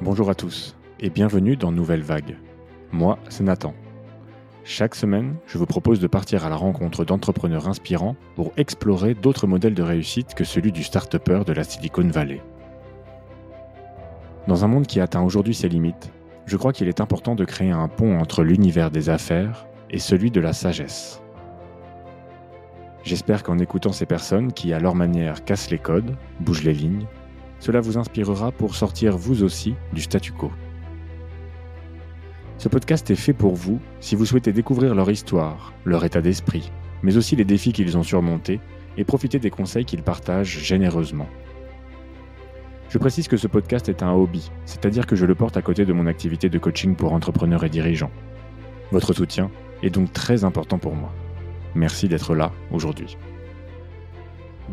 Bonjour à tous et bienvenue dans Nouvelle Vague. Moi, c'est Nathan. Chaque semaine, je vous propose de partir à la rencontre d'entrepreneurs inspirants pour explorer d'autres modèles de réussite que celui du start-upper de la Silicon Valley. Dans un monde qui atteint aujourd'hui ses limites, je crois qu'il est important de créer un pont entre l'univers des affaires et celui de la sagesse. J'espère qu'en écoutant ces personnes qui, à leur manière, cassent les codes, bougent les lignes, cela vous inspirera pour sortir vous aussi du statu quo. Ce podcast est fait pour vous si vous souhaitez découvrir leur histoire, leur état d'esprit, mais aussi les défis qu'ils ont surmontés et profiter des conseils qu'ils partagent généreusement. Je précise que ce podcast est un hobby, c'est-à-dire que je le porte à côté de mon activité de coaching pour entrepreneurs et dirigeants. Votre soutien est donc très important pour moi. Merci d'être là aujourd'hui.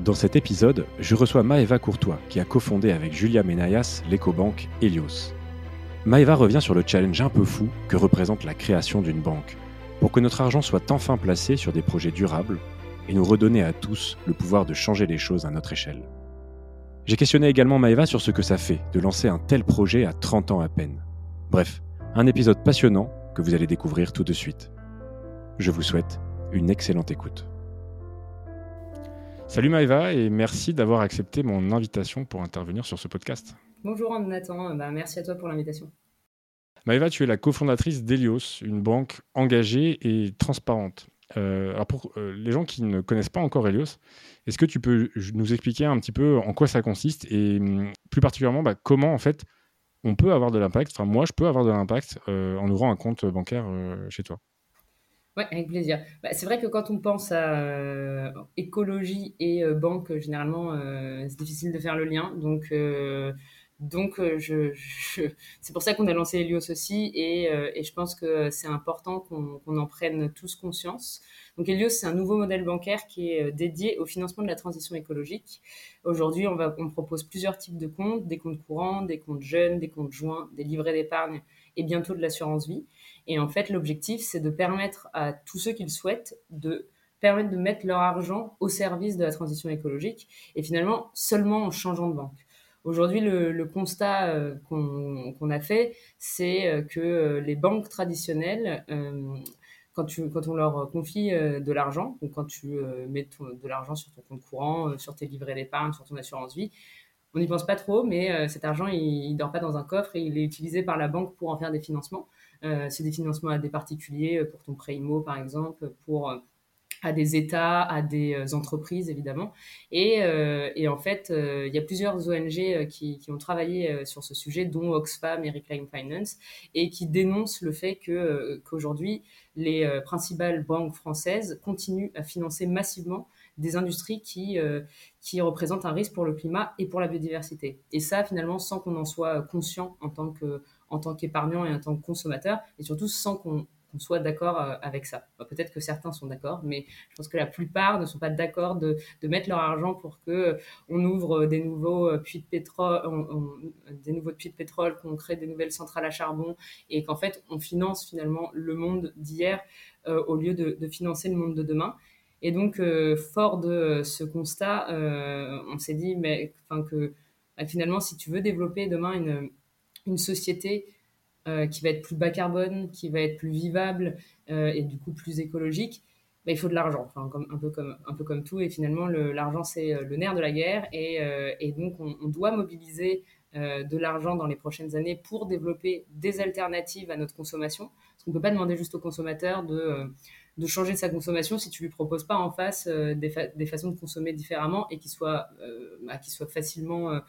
Dans cet épisode, je reçois Maeva Courtois, qui a cofondé avec Julia Menayas l'écobanque Helios. Maeva revient sur le challenge un peu fou que représente la création d'une banque, pour que notre argent soit enfin placé sur des projets durables et nous redonner à tous le pouvoir de changer les choses à notre échelle. J'ai questionné également Maeva sur ce que ça fait de lancer un tel projet à 30 ans à peine. Bref, un épisode passionnant que vous allez découvrir tout de suite. Je vous souhaite une excellente écoute. Salut Maëva et merci d'avoir accepté mon invitation pour intervenir sur ce podcast. Bonjour Nathan, bah, merci à toi pour l'invitation. Maëva, tu es la cofondatrice d'Elios, une banque engagée et transparente. Euh, alors pour euh, les gens qui ne connaissent pas encore Helios, est-ce que tu peux nous expliquer un petit peu en quoi ça consiste et hum, plus particulièrement bah, comment en fait on peut avoir de l'impact, enfin moi je peux avoir de l'impact euh, en ouvrant un compte bancaire chez toi? Oui, avec plaisir. Bah, c'est vrai que quand on pense à euh, écologie et euh, banque, généralement, euh, c'est difficile de faire le lien. Donc, donc c'est pour ça qu'on a lancé Helios aussi. Et, je pense que c'est important qu'on en prenne tous conscience. Donc, Helios, c'est un nouveau modèle bancaire qui est dédié au financement de la transition écologique. Aujourd'hui, on propose plusieurs types de comptes, des comptes courants, des comptes jeunes, des comptes joints, des livrets d'épargne et bientôt de l'assurance vie. Et en fait, l'objectif, c'est de permettre à tous ceux qui le souhaitent de permettre de mettre leur argent au service de la transition écologique et finalement seulement en changeant de banque. Aujourd'hui, le, constat euh, qu'on a fait, c'est euh, que euh, les banques traditionnelles, quand, tu, quand, on leur confie de l'argent, ou quand tu mets de l'argent sur ton compte courant, sur tes livrets d'épargne, sur ton assurance vie, on n'y pense pas trop, mais cet argent, il ne dort pas dans un coffre et il est utilisé par la banque pour en faire des financements. Euh, c'est des financements à des particuliers euh, pour ton prêt IMO, par exemple, pour euh, à des États, à des entreprises évidemment. Et, en fait, il y a plusieurs ONG qui, ont travaillé sur ce sujet, dont Oxfam et Reclaim Finance, et qui dénoncent le fait que qu'aujourd'hui, les principales banques françaises continuent à financer massivement des industries qui, qui représentent un risque pour le climat et pour la biodiversité. Et ça, finalement, sans qu'on en soit conscient en tant que en tant qu'épargnant et en tant que consommateur, et surtout sans qu'on soit d'accord euh, avec ça. Peut-être que certains sont d'accord, mais je pense que la plupart ne sont pas d'accord de, mettre leur argent pour que euh, on ouvre des nouveaux euh, puits de pétrole, des nouveaux puits de pétrole, qu'on crée des nouvelles centrales à charbon, et qu'en fait on finance finalement le monde d'hier au lieu de, financer le monde de demain. Et donc, fort de ce constat, on s'est dit, mais que bah, finalement, si tu veux développer demain une une société euh, qui va être plus bas carbone, qui va être plus vivable euh, et du coup plus écologique, bah, il faut de l'argent, enfin, un, peu comme, un peu comme tout. Et finalement, l'argent, c'est euh, le nerf de la guerre. Et, donc, on, doit mobiliser de l'argent dans les prochaines années pour développer des alternatives à notre consommation. Parce qu'on ne peut pas demander juste au consommateur de, changer sa consommation si tu lui proposes pas en face des, façons de consommer différemment et qui soient, bah, qui soient facilement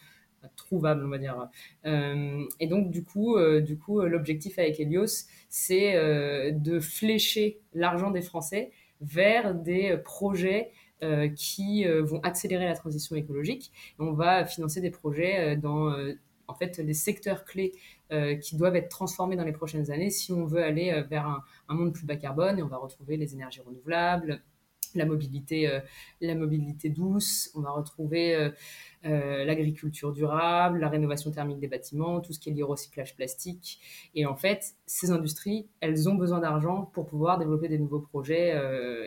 trouvable, on va dire. Euh, et donc, du coup, euh, du coup euh, l'objectif avec Helios, c'est de flécher l'argent des Français vers des projets qui vont accélérer la transition écologique. on va financer des projets dans en fait les secteurs clés qui doivent être transformés dans les prochaines années si on veut aller vers un, monde plus bas carbone et on va retrouver les énergies renouvelables, la mobilité, euh, la mobilité douce, on va retrouver euh, euh, l'agriculture durable, la rénovation thermique des bâtiments, tout ce qui est lié au recyclage plastique. Et en fait, ces industries, elles ont besoin d'argent pour pouvoir développer des nouveaux projets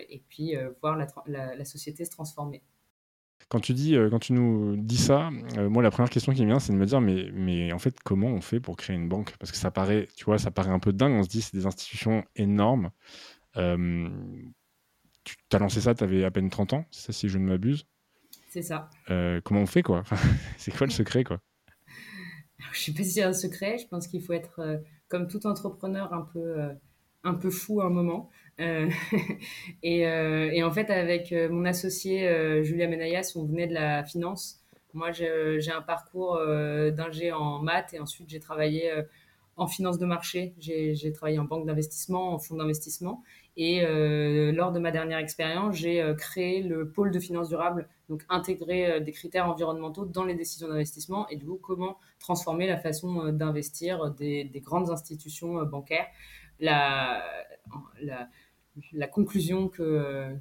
et puis voir la, société se transformer. quand tu dis, quand tu nous dis ça, moi la première question qui me vient, c'est de me dire mais, mais en fait comment on fait pour créer une banque? Parce que ça paraît, tu vois, ça paraît un peu dingue. On se dit c'est des institutions énormes. Tu as lancé ça, tu avais à peine 30 ans, ça si je ne m'abuse. C'est ça. comment on fait quoi? C'est quoi le secret quoi? Je sais pas si c'est un secret. Je pense qu'il faut être comme tout entrepreneur un peu un peu fou à un moment. Euh, euh, et, en fait, avec euh, mon associé Julia Menayas, on venait de la finance. Moi, j'ai un parcours d'ingé en maths et ensuite j'ai travaillé en finance de marché. J'ai travaillé en banque d'investissement, en fonds d'investissement. Et lors de ma dernière expérience, j'ai créé le pôle de finance durable, donc intégrer des critères environnementaux dans les décisions d'investissement. Et du coup comment transformer la façon d'investir des, des, grandes institutions bancaires. La, conclusion que,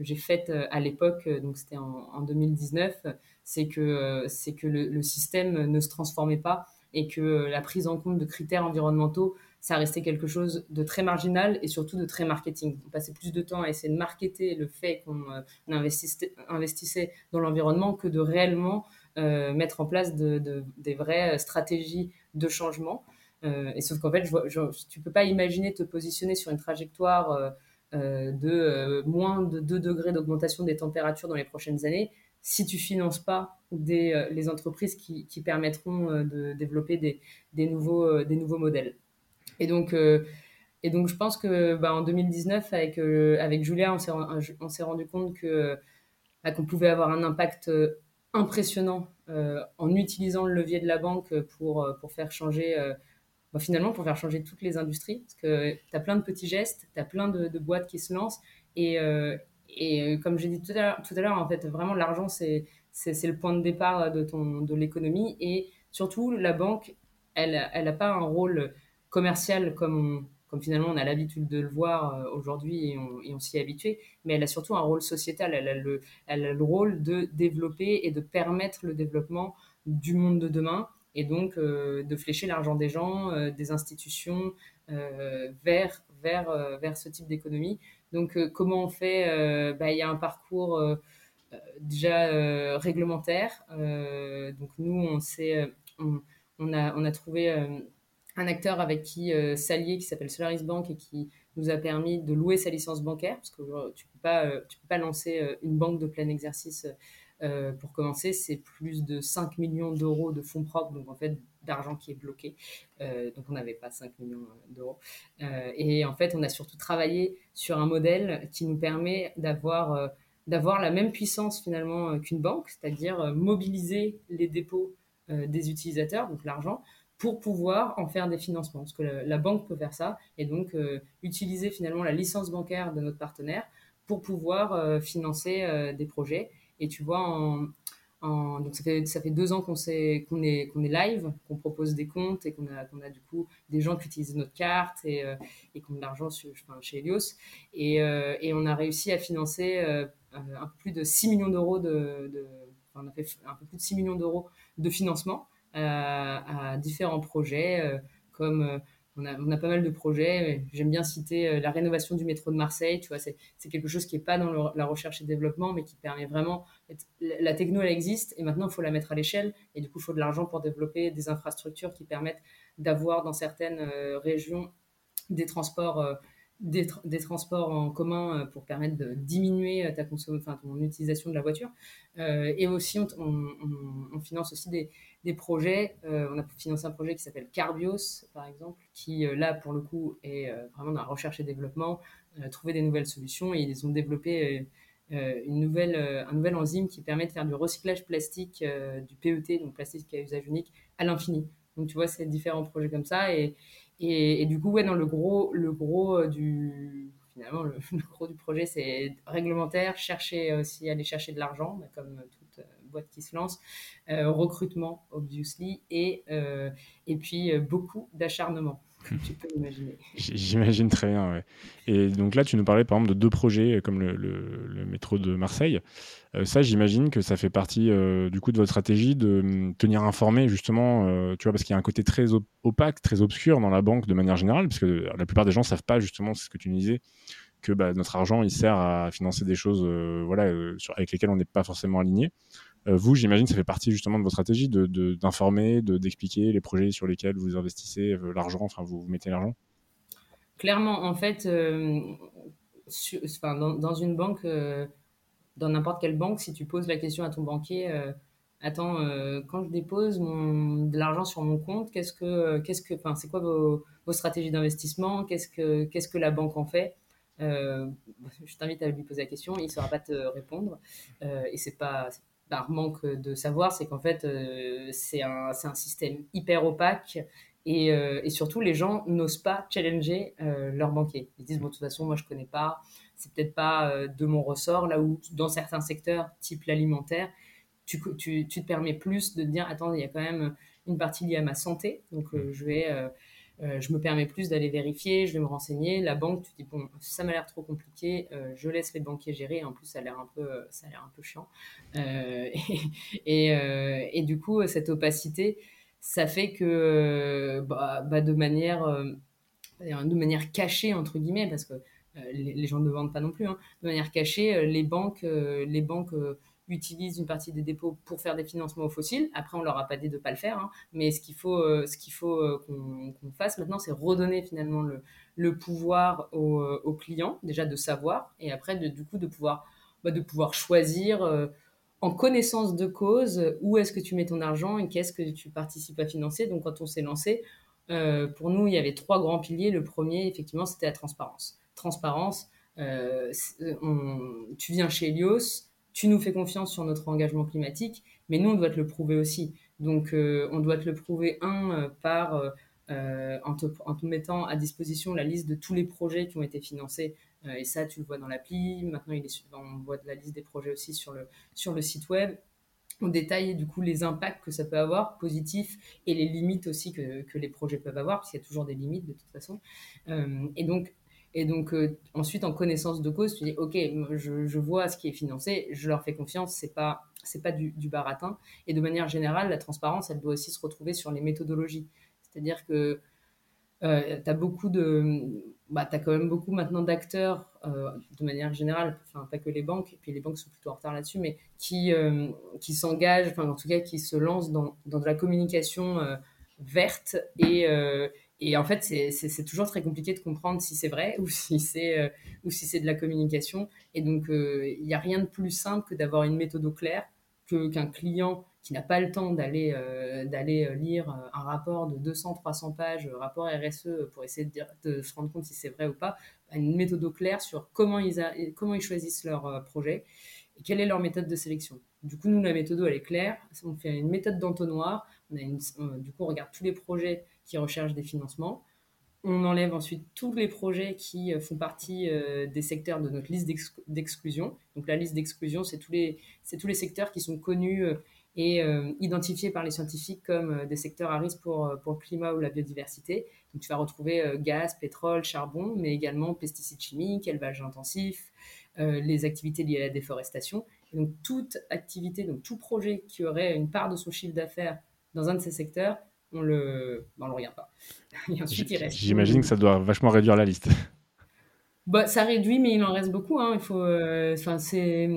j'ai faite euh, à l'époque, euh, donc c'était en, 2019, c'est que, euh, c'est que le, système ne se transformait pas et que la prise en compte de critères environnementaux, ça restait quelque chose de très marginal et surtout de très marketing. On passait plus de temps à essayer de marketer le fait qu'on investissait, investissait, dans l'environnement que de réellement mettre en place de, des vraies stratégies de changement. Euh, et sauf qu'en fait, je, tu peux pas imaginer te positionner sur une trajectoire euh, euh, de moins de 2 degrés d'augmentation des températures dans les prochaines années si tu finances pas les entreprises qui, permettront de développer des nouveaux modèles. Et donc, et donc je pense que bah, en 2019, avec, avec Julia, on s'est rendu compte que bah, qu'on pouvait avoir un impact impressionnant en utilisant le levier de la banque pour, pour faire changer bah, finalement pour faire changer toutes les industries. Parce que tu as plein de petits gestes, tu as plein de, boîtes qui se lancent. Et, euh, et euh, comme j'ai dit tout à l'heure, en fait, vraiment, l'argent, c'est, le point de départ de, de l'économie. Et surtout, la banque, elle n'a elle pas un rôle commercial comme, comme finalement on a l'habitude de le voir euh, aujourd'hui et on, s'y est habitué, mais elle a surtout un rôle sociétal. Elle a, le, elle a le rôle de développer et de permettre le développement du monde de demain et donc euh, de flécher l'argent des gens, euh, des institutions vers, vers, vers ce type d'économie. Donc comment on fait bah, Il y a un parcours déjà réglementaire. donc nous, on, on, on, a, on a trouvé un acteur avec qui s'allier qui s'appelle Solaris Bank et qui nous a permis de louer sa licence bancaire parce que tu peux pas tu peux pas lancer une banque de plein exercice euh, pour commencer, c'est plus de 5 millions d'euros de fonds propres, donc en fait d'argent qui est bloqué. Euh, donc on n'avait pas 5 millions d'euros. Euh, et en fait, on a surtout travaillé sur un modèle qui nous permet d'avoir d'avoir la même puissance finalement qu'une banque, c'est-à-dire mobiliser les dépôts des utilisateurs, donc l'argent, pour pouvoir en faire des financements. Parce que la, banque peut faire ça, et donc utiliser finalement la licence bancaire de notre partenaire pour pouvoir financer des projets et tu vois, en, donc ça fait, ça fait deux ans qu'on est, est, qu'on est live, qu'on propose des comptes et qu'on a, qu'on a du coup des gens qui utilisent notre carte et, euh, et qui ont de l'argent chez Helios. Et, euh, et, on a réussi à financer euh, un peu plus de 6 millions d'euros de, un peu plus de 6 millions d'euros de financement à différents projets comme on a, pas mal de projets. J'aime bien citer euh, la rénovation du métro de Marseille. Tu vois, c'est quelque chose qui n'est pas dans la recherche et développement, mais qui permet vraiment. La techno, elle existe et maintenant, il faut la mettre à l'échelle. Et du coup, il faut de l'argent pour développer des infrastructures qui permettent d'avoir dans certaines euh, régions des transports. Euh, des, transports en commun pour permettre de diminuer ta enfin, ton utilisation de la voiture. et aussi, on finance aussi des, projets. Euh, on a financé un projet qui s'appelle Carbios, par exemple, qui euh, là, pour le coup, est euh, vraiment dans la recherche et développement, trouver des nouvelles solutions et ils ont développé une nouvelle, un nouvel enzyme qui permet de faire du recyclage plastique, du PET, donc plastique à usage unique, à l'infini. Donc tu vois, c'est différents projets comme ça. Et, du coup, ouais, dans le gros, le gros du finalement, le, gros du projet, c'est réglementaire, chercher aussi, aller chercher de l'argent, bah, comme toute boîte qui se lance, euh, recrutement, obviously, et, euh, puis euh, beaucoup d'acharnement. Tu peux imaginer. J'imagine très bien. Et donc là, tu nous parlais par exemple de deux projets comme le, le, métro de Marseille. ça, j'imagine que ça fait partie du coup de votre stratégie de hum, tenir informé justement, tu vois, parce qu'il y a un côté très opaque, très obscur dans la banque de manière générale, parce que la plupart des gens ne savent pas justement, c'est ce que tu nous disais, que bah, notre argent il sert à financer des choses voilà, avec lesquelles on n'est pas forcément aligné. Vous, j'imagine, ça fait partie justement de votre stratégie d'informer, de, d'expliquer les projets sur lesquels vous investissez l'argent, enfin vous, mettez l'argent? Clairement, en fait, dans, une banque, dans n'importe quelle banque, si tu poses la question à ton banquier, attends, euh, quand je dépose de l'argent sur mon compte, qu'est-ce que, qu'est-ce que, c'est quoi vos, vos stratégies d'investissement? Qu'est-ce que, que la banque en fait? Euh, Je t'invite à lui poser la question, il ne saura pas te répondre. Euh, et c'est pas par manque de savoir, c'est qu'en fait, c'est un, c'est un système hyper opaque. Et, et surtout, les gens n'osent pas challenger leur banquier. Ils disent, bon, de toute façon, moi, je connais pas, c'est peut-être pas de mon ressort, là où dans certains secteurs, type l'alimentaire, tu, tu, tu, te permets plus de te dire, attends, il y a quand même une partie liée à ma santé, donc euh, je vais... Euh, euh, je me permets plus d'aller vérifier, je vais me renseigner. La banque, tu dis bon, ça m'a l'air trop compliqué, je laisse les banquiers gérer. En plus, ça a l'air un peu, un peu chiant. Et, et, du coup, cette opacité, ça fait que, bah, bah de manière, de manière cachée entre guillemets, parce que les, gens ne vendent pas non plus, hein, de manière cachée, les banques, les banques utilisent une partie des dépôts pour faire des financements aux fossiles. Après, on leur a pas dit de pas le faire, hein. mais ce qu'il faut, euh, ce qu'il faut euh, qu'on fasse maintenant, c'est redonner finalement le, pouvoir aux, euh, aux, clients, déjà de savoir, et après, du coup, de pouvoir, bah, de pouvoir choisir en connaissance de cause où est-ce que tu mets ton argent et qu'est-ce que tu participes à financer. Donc, quand on s'est lancé, pour nous, il y avait trois grands piliers. Le premier, effectivement, c'était la transparence. Transparence, tu viens chez Elios, tu nous fais confiance sur notre engagement climatique, mais nous, on doit te le prouver aussi. Donc, euh, on doit te le prouver, un, euh, par, euh, en, te, mettant à disposition la liste de tous les projets qui ont été financés. et ça, tu le vois dans l'appli. Maintenant, on voit la liste des projets aussi sur le, sur le site web. On détaille du coup les impacts que ça peut avoir, positifs, et les limites aussi que, que les projets peuvent avoir, parce qu'il y a toujours des limites de toute façon. et donc, et donc, euh, ensuite, en connaissance de cause, tu dis, OK, je, vois ce qui est financé, je leur fais confiance, c'est pas, c'est pas du, baratin. Et de manière générale, la transparence, elle doit aussi se retrouver sur les méthodologies. C'est-à-dire que euh, tu as beaucoup de. Bah, tu quand même beaucoup maintenant d'acteurs, euh, de manière générale, pas que les banques, et puis les banques sont plutôt en retard là-dessus, mais qui, euh, qui s'engagent, enfin, en tout cas, qui se lancent dans, dans de la communication verte et et en fait, c'est toujours très compliqué de comprendre si c'est vrai ou si c'est euh, si de la communication. Et donc, euh, il n'y a rien de plus simple que d'avoir une méthode claire qu'un client qui n'a pas le temps d'aller euh, lire un rapport de 200-300 pages, rapport RSE, pour essayer de, se rendre compte si c'est vrai ou pas, une méthode claire sur comment ils, comment ils choisissent leur projet et quelle est leur méthode de sélection. Du coup, nous, la méthode, elle est claire. On fait une méthode d'entonnoir. Du coup, on regarde tous les projets qui recherchent des financements. On enlève ensuite tous les projets qui euh, font partie euh, des secteurs de notre liste d'exclusion. Donc la liste d'exclusion, c'est tous, les, tous les secteurs qui sont connus euh, et identifiés par les scientifiques comme des secteurs à risque pour, pour le climat ou la biodiversité. Donc tu vas retrouver gaz, pétrole, charbon, mais également pesticides chimiques, élevage intensif, les activités liées à la déforestation. Donc toute activité, donc tout projet qui aurait une part de son chiffre d'affaires dans un de ces secteurs on le, le regarde pas. J'imagine que ça doit vachement réduire la liste. Bah, ça réduit, mais il en reste beaucoup. Hein. Il faut, euh, enfin, c'est,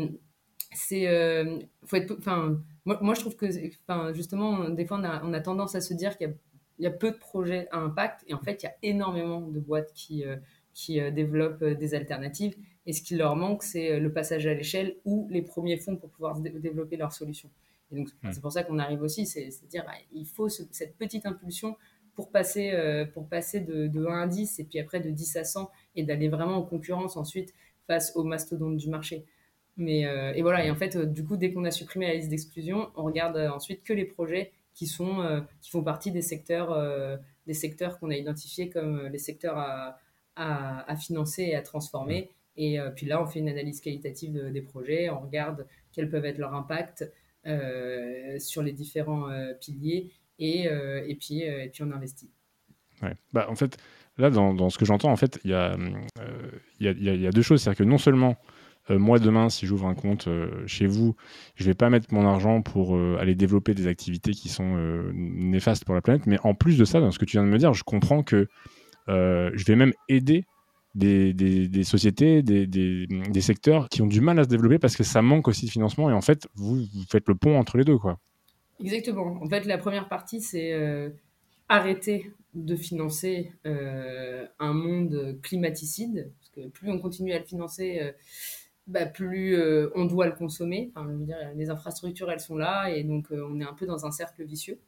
c'est, euh, faut être, enfin, moi, moi, je trouve que, enfin, justement, des fois, on a, on a tendance à se dire qu'il y, y a, peu de projets à impact, et en fait, il y a énormément de boîtes qui, euh, qui développent des alternatives. Et ce qui leur manque, c'est le passage à l'échelle ou les premiers fonds pour pouvoir développer leurs solutions. Et donc, c'est pour ça qu'on arrive aussi, c'est dire, bah, il faut cette petite impulsion pour passer, euh, pour passer de, de, 1 à 10 et puis après de 10 à 100 et d'aller vraiment en concurrence ensuite face aux mastodontes du marché. Mais, euh, et voilà, et en fait, euh, du coup, dès qu'on a supprimé la liste d'exclusion, on regarde ensuite que les projets qui, sont, qui font partie des secteurs, des secteurs qu'on a identifiés comme les secteurs à, à, à, financer et à transformer. Et puis là, on fait une analyse qualitative des projets, on regarde quels peuvent être leurs impacts, sur les différents euh, piliers et, euh, et, puis, et puis on investit. Bah, en fait, là, dans, ce que j'entends, en fait, il y, a, y, a, y a deux choses. C'est-à-dire que non seulement moi, demain, si j'ouvre un compte chez vous, je ne vais pas mettre mon argent pour aller développer des activités qui sont néfastes pour la planète. Mais en plus de ça, dans ce que tu viens de me dire, je comprends que je vais même aider des, des, sociétés, des, des, secteurs qui ont du mal à se développer parce que ça manque aussi de financement. Et en fait, vous, vous faites le pont entre les deux. quoi. Exactement. En fait, la première partie, c'est euh, arrêter de financer euh, un monde climaticide. Parce que plus on continue à le financer, euh, bah, plus on doit le consommer. Enfin, je veux dire, les infrastructures, elles sont là. Et donc, on est un peu dans un cercle vicieux.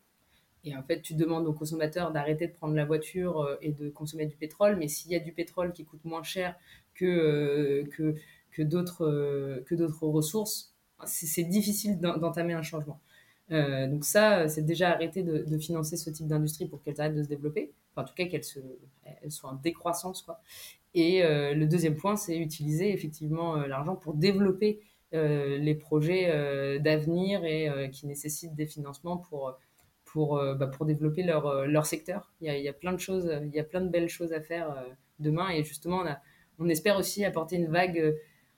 Et en fait, tu demandes aux consommateurs d'arrêter de prendre la voiture euh, et de consommer du pétrole. Mais s'il y a du pétrole qui coûte moins cher que, euh, que, que d'autres euh, ressources, c'est difficile d'entamer un changement. donc ça, c'est déjà arrêter de, financer ce type d'industrie pour qu'elles arrêtent de se développer. En tout cas, qu'elles soient en décroissance. Et le deuxième point, c'est utiliser effectivement l'argent pour développer les projets d'avenir et qui nécessitent des financements pour pour, euh, bah, pour développer leur, euh, secteur. Il y, a, plein de choses, il y a plein de belles choses à faire euh, demain et justement on, espère aussi apporter une vague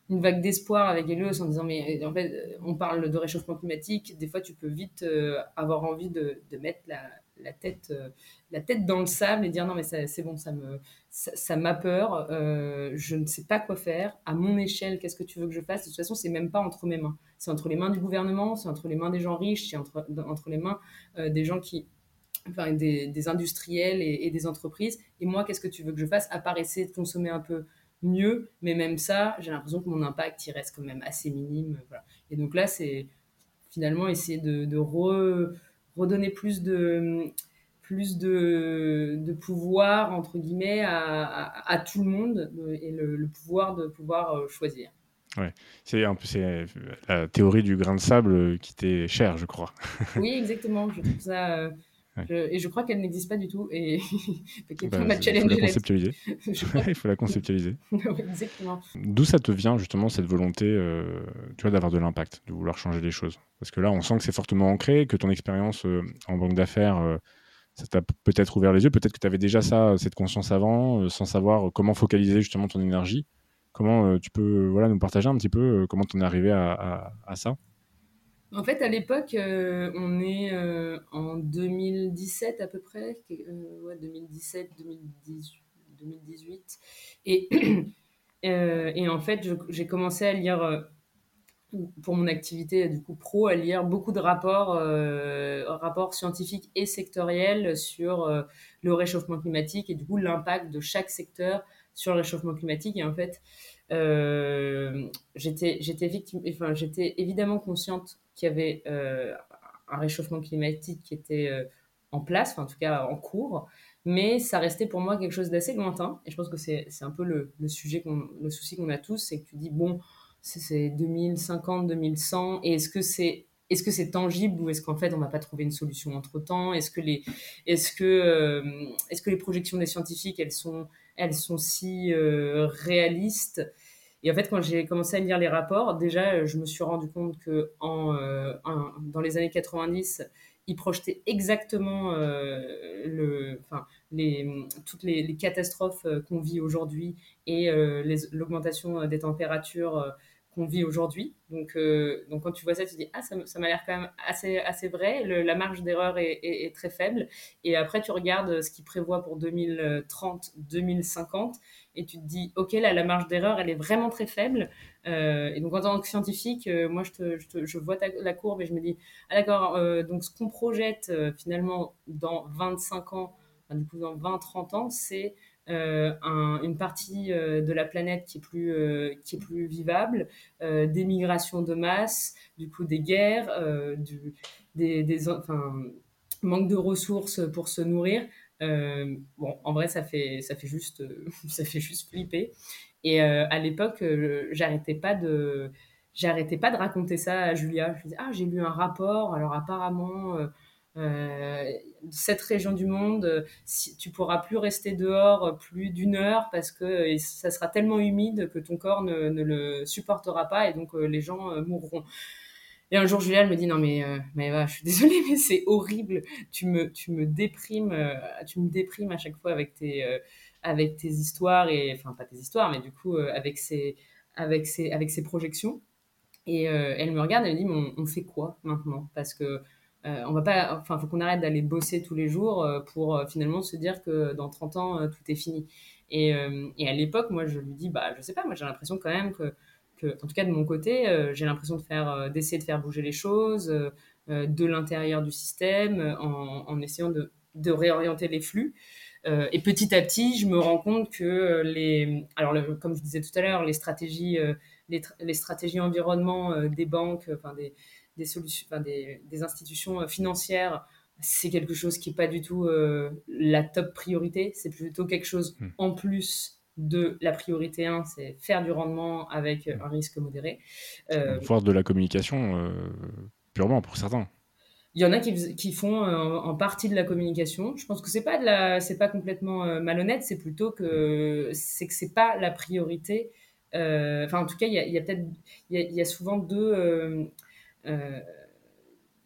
une vague d'espoir avec Helios en disant mais en fait on parle de réchauffement climatique des fois tu peux vite avoir envie de mettre la, la tête, euh, la tête dans le sable et dire non mais c'est bon, ça me ça m'a peur, euh, je ne sais pas quoi faire. À mon échelle, qu'est-ce que tu veux que je fasse? De toute façon, c'est même pas entre mes mains. C'est entre les mains du gouvernement, c'est entre les mains des gens riches, c'est entre, entre les mains euh, des gens qui, enfin des, industriels et, des entreprises. Et moi, qu'est-ce que tu veux que je fasse À part essayer de consommer un peu mieux, mais même ça, j'ai l'impression que mon impact il reste quand même assez minime. Et donc là, c'est finalement essayer de, de re redonner plus de plus de, de pouvoir entre guillemets à, à, tout le monde et le, pouvoir de pouvoir euh, choisir. Ouais, c'est un peu c'est la théorie du grain de sable qui t'est chère, je crois. oui, exactement. Je trouve ça et je crois qu'elle n'existe pas du tout. Et quelqu'un m'a challengé. Il faut la conceptualiser. exactement. D'où ça te vient justement cette volonté euh, tu vois, d'avoir de l'impact, de vouloir changer les choses? Parce que là, on sent que c'est fortement ancré, que ton expérience euh, en banque d'affaires, euh, ça t'a peut-être ouvert les yeux. Peut-être que tu avais déjà ça, cette conscience avant, sans savoir comment focaliser justement ton énergie. Comment tu peux voilà, nous partager un petit peu comment tu en es arrivé à, à ça? En fait, à l'époque, euh, on est euh, en 2017 à peu près, euh, ouais, 2017, 2018. Et, et en fait, j'ai commencé à lire, pour mon activité du coup pro, à lire beaucoup de rapports, rapports scientifiques et sectoriels sur le réchauffement climatique et du coup l'impact de chaque secteur sur le réchauffement climatique. Et en fait, j'étais enfin, évidemment consciente qu'il y avait euh, un réchauffement climatique qui était euh, en place, enfin, en tout cas en cours, mais ça restait pour moi quelque chose d'assez lointain. Et je pense que c'est un peu le, sujet, le souci qu'on a tous, c'est que tu dis, bon, c'est 2050, 2100, et est-ce que c'est est-ce que c'est tangible ou est-ce qu'en fait on va pas trouver une solution entre temps Est-ce que les est-ce euh, est-ce que les projections des scientifiques elles sont elles sont si réalistes? Et en fait, quand j'ai commencé à lire les rapports, déjà, je me suis rendu compte que en, euh, dans les années 90, ils projetaient exactement euh, les, toutes les, catastrophes euh, qu'on vit aujourd'hui et l'augmentation des températures qu'on vit aujourd'hui. Donc, euh, donc quand tu vois ça, tu dis ah ça, ça m'a l'air quand même assez assez vrai. la marge d'erreur est, très faible. Et après tu regardes ce qu'il prévoit pour 2030, 2050 et tu te dis ok là la marge d'erreur elle est vraiment très faible. Euh, et donc en tant que scientifique, euh, moi je, te, vois la courbe et je me dis ah d'accord donc ce qu'on projette finalement dans 25 ans, du coup dans 20-30 ans, c'est euh, une partie euh, de la planète qui est plus, euh, qui est plus vivable, des migrations de masse, du coup des guerres, du, des, des enfin, manque de ressources pour se nourrir. bon, en vrai, ça fait, ça fait, juste, ça fait juste flipper. Et à l'époque, j'arrêtais pas de j'arrêtais pas de raconter ça à Julia. Je disais, ah, j'ai lu un rapport, alors apparemment, euh, cette région du monde, euh, si, tu pourras plus rester dehors plus d'une heure parce que euh, ça sera tellement humide que ton corps ne, le supportera pas et donc les gens mourront. Et un jour, Julia me dit non mais mais je suis désolée mais c'est horrible. Tu me tu me déprimes, tu me déprimes à chaque fois avec tes avec tes histoires et enfin pas tes histoires mais du coup avec ces avec avec projections. Et elle me regarde elle me dit on, on fait quoi maintenant? Parce que on va pas, enfin, faut qu'on arrête d'aller bosser tous les jours pour finalement se dire que dans 30 ans, tout est fini. Et, à l'époque, moi, je lui dis, bah, je sais pas, moi, j'ai l'impression quand même que, en tout cas de mon côté, j'ai l'impression de faire, d'essayer de faire bouger les choses de l'intérieur du système en, essayant de, réorienter les flux. et petit à petit, je me rends compte que les, alors comme je disais tout à l'heure, les stratégies, les, stratégies environnement des banques, enfin des, des, solutions, des, des, institutions euh, financières, c'est quelque chose qui n'est pas du tout euh, la top priorité. C'est plutôt quelque chose hmm. en plus de la priorité 1, c'est faire du rendement avec hmm. un risque modéré. Euh, Force de la communication, euh, purement pour certains. Il y en a qui, qui font en partie de la communication. Je pense que c'est pas de la, c'est pas complètement malhonnête. C'est plutôt que c'est que c'est pas la priorité. Enfin, en tout cas, il y a, peut-être, il y, y, a souvent deux euh,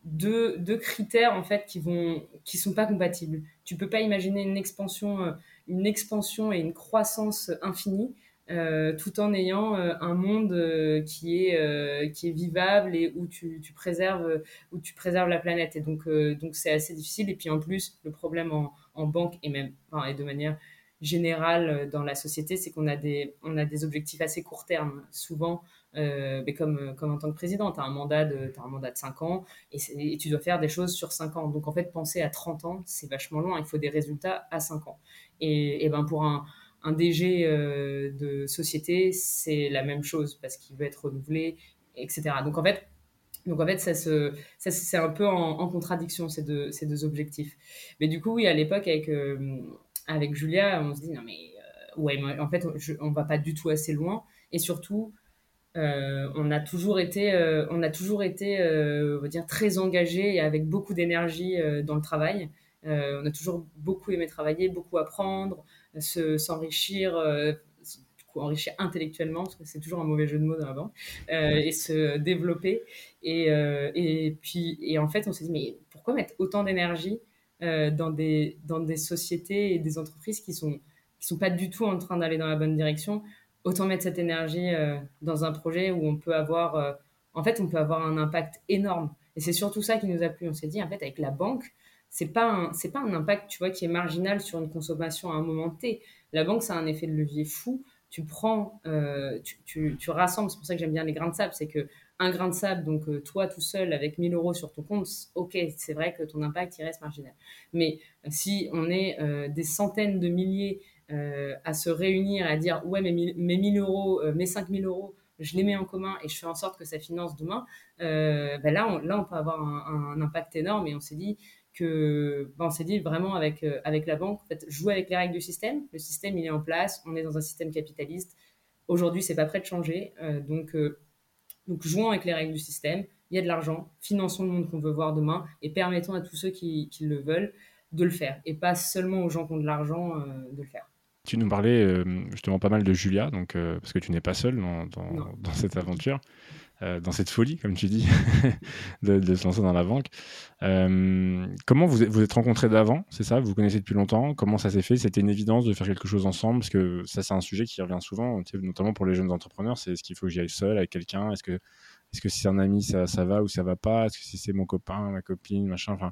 deux, deux, critères en fait qui vont qui sont pas compatibles. Tu peux pas imaginer une expansion, euh, une expansion et une croissance infinie euh, tout en ayant un monde qui est qui est vivable et où tu, préserves où tu préserves la planète. Et donc donc c'est assez difficile. Et puis en plus le problème en, en banque et même enfin, et de manière générale dans la société c'est qu'on a des on a des objectifs assez court terme. Souvent euh, mais comme, comme en tant que président, tu as un mandat de, as un mandat de 5 ans et, tu dois faire des choses sur 5 ans. Donc en fait, penser à 30 ans, c'est vachement loin. Il faut des résultats à 5 ans. Et, ben pour un, DG euh, de société, c'est la même chose parce qu'il veut être renouvelé, etc. Donc en fait, donc en fait, ça, ça c'est un peu en, contradiction ces deux, ces deux objectifs. Mais du coup, oui, à l'époque avec euh, avec Julia, on se dit non mais ouais, en fait, on va pas du tout assez loin. Et surtout, euh, on a toujours été, euh, on a toujours été, euh, on va dire, très engagé et avec beaucoup d'énergie dans le travail. on a toujours beaucoup aimé travailler, beaucoup apprendre, s'enrichir, enrichir intellectuellement, parce que c'est toujours un mauvais jeu de mots dans la banque, et se développer. Et, et, puis, et en fait, on s'est dit, mais pourquoi mettre autant d'énergie dans, des, dans des sociétés et des entreprises qui sont, qui sont pas du tout en train d'aller dans la bonne direction autant mettre cette énergie euh, dans un projet où on peut avoir, euh, en fait, on peut avoir un impact énorme. Et c'est surtout ça qui nous a plu. On s'est dit, en fait, avec la banque, c'est pas c'est pas un impact, tu vois, qui est marginal sur une consommation à un moment T. La banque, ça a un effet de levier fou. Tu prends, euh, tu, rassembles. C'est pour ça que j'aime bien les grains de sable. C'est que un grain de sable, donc toi tout seul avec 1000 euros sur ton compte, ok, c'est vrai que ton impact il reste marginal. Mais si on est des centaines de milliers à se réunir, à dire ouais, mes, mes 1000 euros, euh, mes 5000 euros, je les mets en commun et je fais en sorte que ça finance demain, euh, ben là, on, là, on peut avoir un, impact énorme et on s'est dit que, ben on s'est dit vraiment avec, avec la banque, en fait, jouer avec les règles du système. Le système, il est en place, on est dans un système capitaliste. Aujourd'hui, c'est pas prêt de changer. donc, donc, jouons avec les règles du système. Il y a de l'argent, finançons le monde qu'on veut voir demain et permettons à tous ceux qui, le veulent de le faire et pas seulement aux gens qui ont de l'argent de le faire. Tu nous parlais euh, justement pas mal de Julia, donc, euh, parce que tu n'es pas seul dans, dans, cette aventure, euh, dans cette folie, comme tu dis, de, se lancer dans la banque. comment vous vous êtes rencontrés d'avant, c'est ça? Vous vous connaissez depuis longtemps? Comment ça s'est fait? C'était une évidence de faire quelque chose ensemble? Parce que ça, c'est un sujet qui revient souvent, notamment pour les jeunes entrepreneurs. C'est est-ce qu'il faut que j'y aille seul avec quelqu'un? Est-ce que, est-ce que si c'est un ami, ça, ça va ou ça va pas? Est-ce que si c'est mon copain, ma copine, machin? Enfin,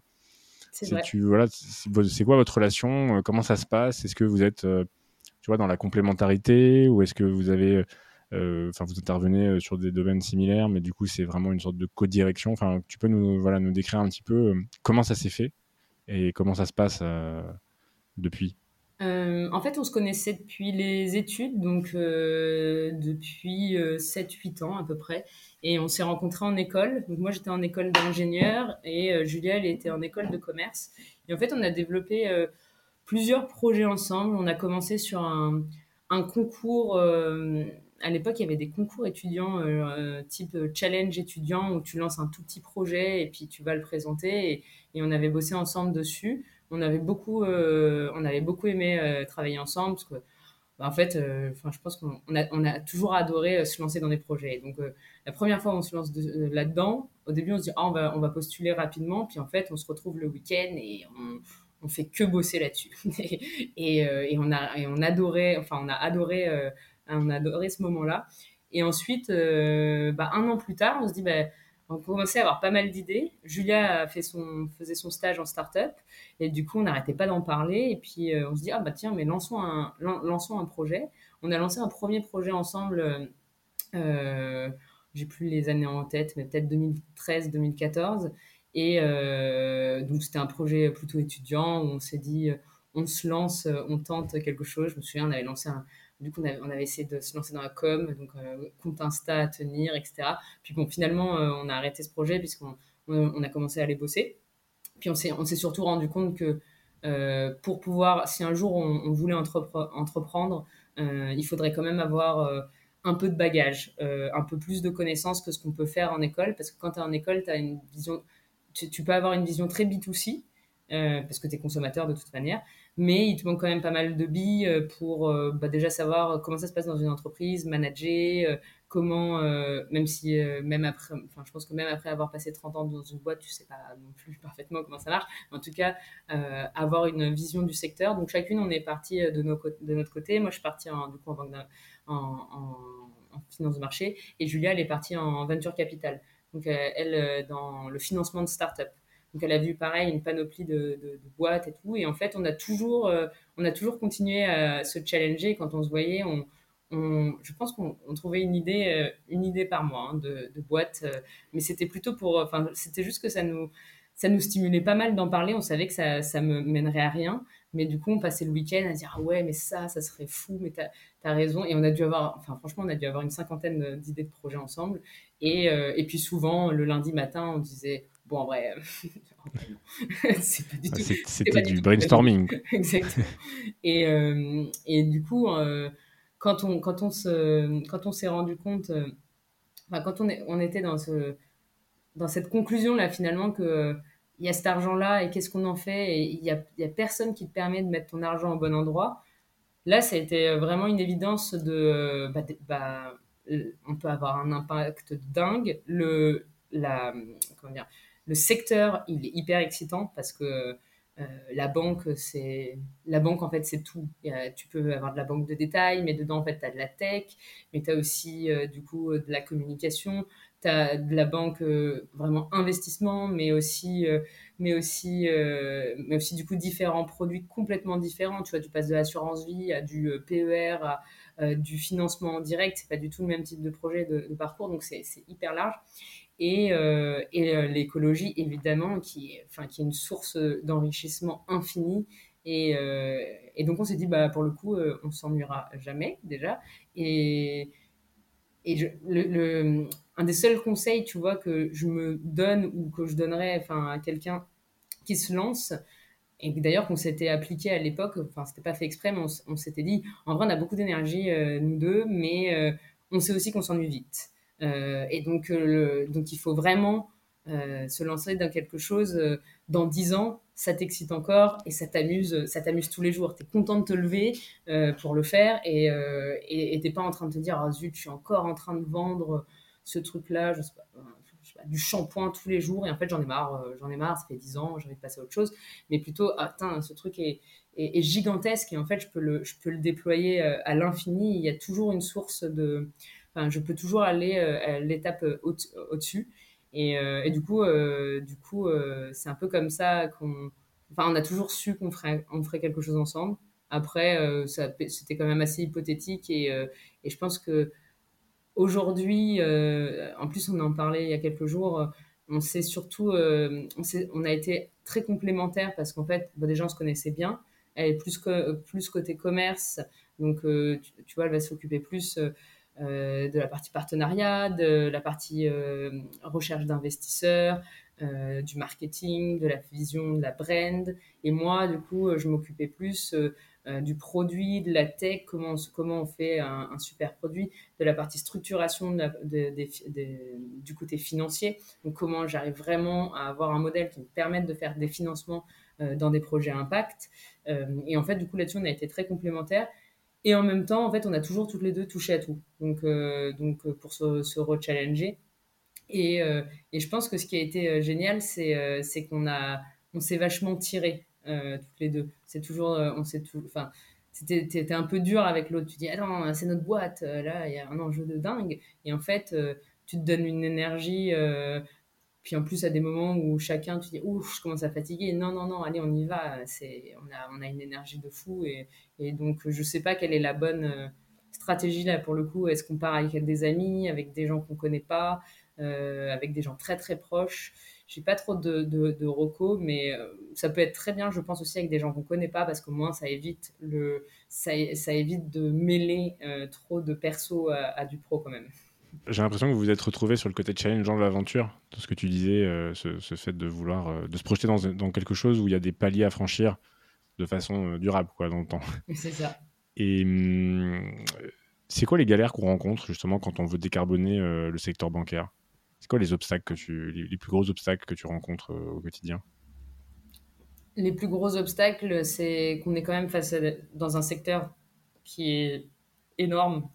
c'est voilà, c'est quoi votre relation? Comment ça se passe? Est-ce que vous êtes tu vois, dans la complémentarité ou est-ce que vous avez, euh, enfin, vous intervenez euh, sur des domaines similaires, mais du coup, c'est vraiment une sorte de co-direction? Enfin, tu peux nous, voilà, nous décrire un petit peu euh, comment ça s'est fait et comment ça se passe depuis? en fait, on se connaissait depuis les études, donc depuis 7-8 ans à peu près. Et on s'est rencontrés en école. Donc moi, j'étais en école d'ingénieur et Julia, elle était en école de commerce. Et en fait, on a développé plusieurs projets ensemble. On a commencé sur un, concours. Euh, à l'époque, il y avait des concours étudiants euh, type challenge étudiant où tu lances un tout petit projet et puis tu vas le présenter. Et, on avait bossé ensemble dessus. On avait beaucoup, euh, on avait beaucoup aimé travailler ensemble parce que, bah, en fait, enfin, je pense qu'on a, on a toujours adoré se lancer dans des projets. Donc, la première fois, on se lance là-dedans. Au début, on se dit, ah, on va, on va postuler rapidement. Puis en fait, on se retrouve le week-end et on on fait que bosser là-dessus. et, euh, et, on a, et on adorait, enfin, on a adoré, euh, on a adoré ce moment-là. Et ensuite, euh, bah, un an plus tard, on se dit, bah, on commençait à avoir pas mal d'idées. Julia faisait son stage en start-up et du coup, on n'arrêtait pas d'en parler. Et puis, on se dit, ah bah tiens, mais lançons un, lançons un projet. On a lancé un premier projet ensemble. J'ai plus les années en tête, mais peut-être 2013-2014. Et donc, c'était un projet plutôt étudiant où on s'est dit, on se lance, on tente quelque chose. Je me souviens, on avait lancé un, du coup, on avait, essayé de se lancer dans la com, donc euh, compte Insta à tenir, etc. Puis bon, finalement, euh, on a arrêté ce projet puisqu'on on, a commencé à aller bosser. Puis on s'est, surtout rendu compte que euh, pour pouvoir, si un jour on, voulait entreprendre, il faudrait quand même avoir un peu de bagage, un peu plus de connaissances que ce qu'on peut faire en école. Parce que quand tu es en école, as une vision, tu, peux avoir une vision très B2C, parce que tu es consommateur de toute manière mais il te manque quand même pas mal de billes euh, pour euh, bah, déjà savoir comment ça se passe dans une entreprise, manager, euh, comment, même si, même après, enfin, je pense que même après avoir passé 30 ans dans une boîte, tu sais pas non plus parfaitement comment ça marche, en tout cas, avoir une vision du secteur. Donc, chacune, on est parti de, notre côté. Moi, je suis partie en, du coup, en, en, en, en, finance de marché et Julia, elle est partie en venture capital. Donc, elle, dans le financement de start-up. Donc elle a vu pareil une panoplie de, boîtes et tout. Et en fait, on a toujours, euh, on a toujours continué à se challenger. Quand on se voyait, on, je pense qu'on trouvait une idée, euh, une idée par mois hein, de, boîte. Euh, mais c'était plutôt pour, enfin, c'était juste que ça nous, ça nous stimulait pas mal d'en parler. On savait que ça, ça me mènerait à rien. Mais du coup, on passait le week-end à dire ah ouais, mais ça, ça serait fou, mais t'as as raison. Et on a dû avoir, enfin, franchement, on a dû avoir une cinquantaine d'idées de projets ensemble. Et, et puis souvent, le lundi matin, on disait Bon, en vrai, c'est pas du tout. C'était du brainstorming. Exactement. Et, euh, et, du coup, euh, quand on, quand on se, quand on s'est rendu compte, euh, enfin, quand on, est, on était dans, ce, dans cette conclusion-là, finalement, que il y a cet argent-là et qu'est-ce qu'on en fait il n'y a, personne qui te permet de mettre ton argent au bon endroit. Là, ça a été vraiment une évidence de, bah, bah, on peut avoir un impact dingue. Le, comment dire, le secteur, il est hyper excitant parce que euh, la banque, c'est la banque en fait c'est tout. tu peux avoir de la banque de détail, mais dedans en fait tu as de la tech, mais tu as aussi euh, du coup de la communication, tu as de la banque euh, vraiment investissement, mais aussi mais aussi mais aussi du coup différents produits complètement différents. Tu vois, tu passes de l'assurance vie à du PER à du financement en direct, c'est pas du tout le même type de projet de, parcours, donc c'est hyper large. Et, euh, et euh, l'écologie évidemment qui, enfin, qui est une source d'enrichissement infini. Et, euh, et, donc on s'est dit bah pour le coup on s'ennuiera jamais déjà. Et, et je, le, un des seuls conseils tu vois que je me donne ou que je donnerais enfin à quelqu'un qui se lance et d'ailleurs qu'on s'était appliqué à l'époque enfin c'était pas fait exprès mais on, s'était dit en vrai on a beaucoup d'énergie nous deux mais on sait aussi qu'on s'ennuie vite euh, et donc, euh, donc, il faut vraiment euh, se lancer dans quelque chose dans 10 ans, ça t'excite encore et ça t'amuse, ça t'amuse tous les jours. Tu es content de te lever pour le faire et tu n'es pas en train de te dire ah zut, je suis encore en train de vendre ce truc-là, je sais pas, du shampoing tous les jours et en fait j'en ai marre, j'en ai marre, ça fait 10 ans, j'ai envie de passer à autre chose, mais plutôt ah ce truc est, gigantesque et en fait je peux le, je peux le déployer à l'infini. Il y a toujours une source de je peux toujours aller euh, à l'étape euh, au-dessus. et, euh, du coup, c'est un peu comme ça qu'on. Enfin, on a toujours su qu'on ferait, on ferait quelque chose ensemble. Après, c'était quand même assez hypothétique et je pense que aujourd'hui, en plus, on en parlait il y a quelques jours, on s'est surtout, on, on, a été très complémentaires parce qu'en fait, bah, déjà, on se connaissait bien. Elle est plus, que, plus côté commerce, donc tu, vois, elle va s'occuper plus euh, de la partie partenariat, de la partie euh, recherche d'investisseurs, euh, du marketing, de la vision, de la brand. Et moi, du coup, je m'occupais plus du produit, de la tech, comment, on fait un, super produit, de la partie structuration du côté financier, donc comment j'arrive vraiment à avoir un modèle qui me permette de faire des financements dans des projets impact. et en fait, du coup, là-dessus, on a été très complémentaires. Et en même temps, en fait, on a toujours toutes les deux touché à tout. Donc, euh, euh, pour se, se re-challenger. Et, euh, je pense que ce qui a été génial, c'est qu'on s'est vachement tiré toutes les deux. C'est toujours on s'est tout enfin c'était un peu dur avec l'autre. Tu dis attends, c'est notre boîte là, il y a un enjeu de dingue. Et en fait, tu te donnes une énergie. puis en plus, à des moments où chacun, tu dis, ouf, je commence à fatiguer. Non, non, non, allez, on y va. C'est, on, a, on a une énergie de fou. Et, et donc, je sais pas quelle est la bonne stratégie là pour le coup. Est-ce qu'on part avec des amis, avec des gens qu'on connaît pas, avec des gens très très proches? J'ai pas trop de, de, de mais euh, ça peut être très bien, je pense aussi avec des gens qu'on connaît pas, parce qu'au moins ça évite le, ça, ça évite de mêler euh, trop de perso à, du pro quand même. J'ai l'impression que vous vous êtes retrouvé sur le côté challengeant de l'aventure, de ce que tu disais, euh, ce, ce, fait de vouloir, de se projeter dans, dans, quelque chose où il y a des paliers à franchir de façon durable, quoi, dans le temps. C'est ça. Et hum, c'est quoi les galères qu'on rencontre justement quand on veut décarboner le secteur bancaire? C'est quoi les obstacles que tu, les, plus gros obstacles que tu rencontres euh, au quotidien? Les plus gros obstacles, c'est qu'on est quand même face dans un secteur qui est énorme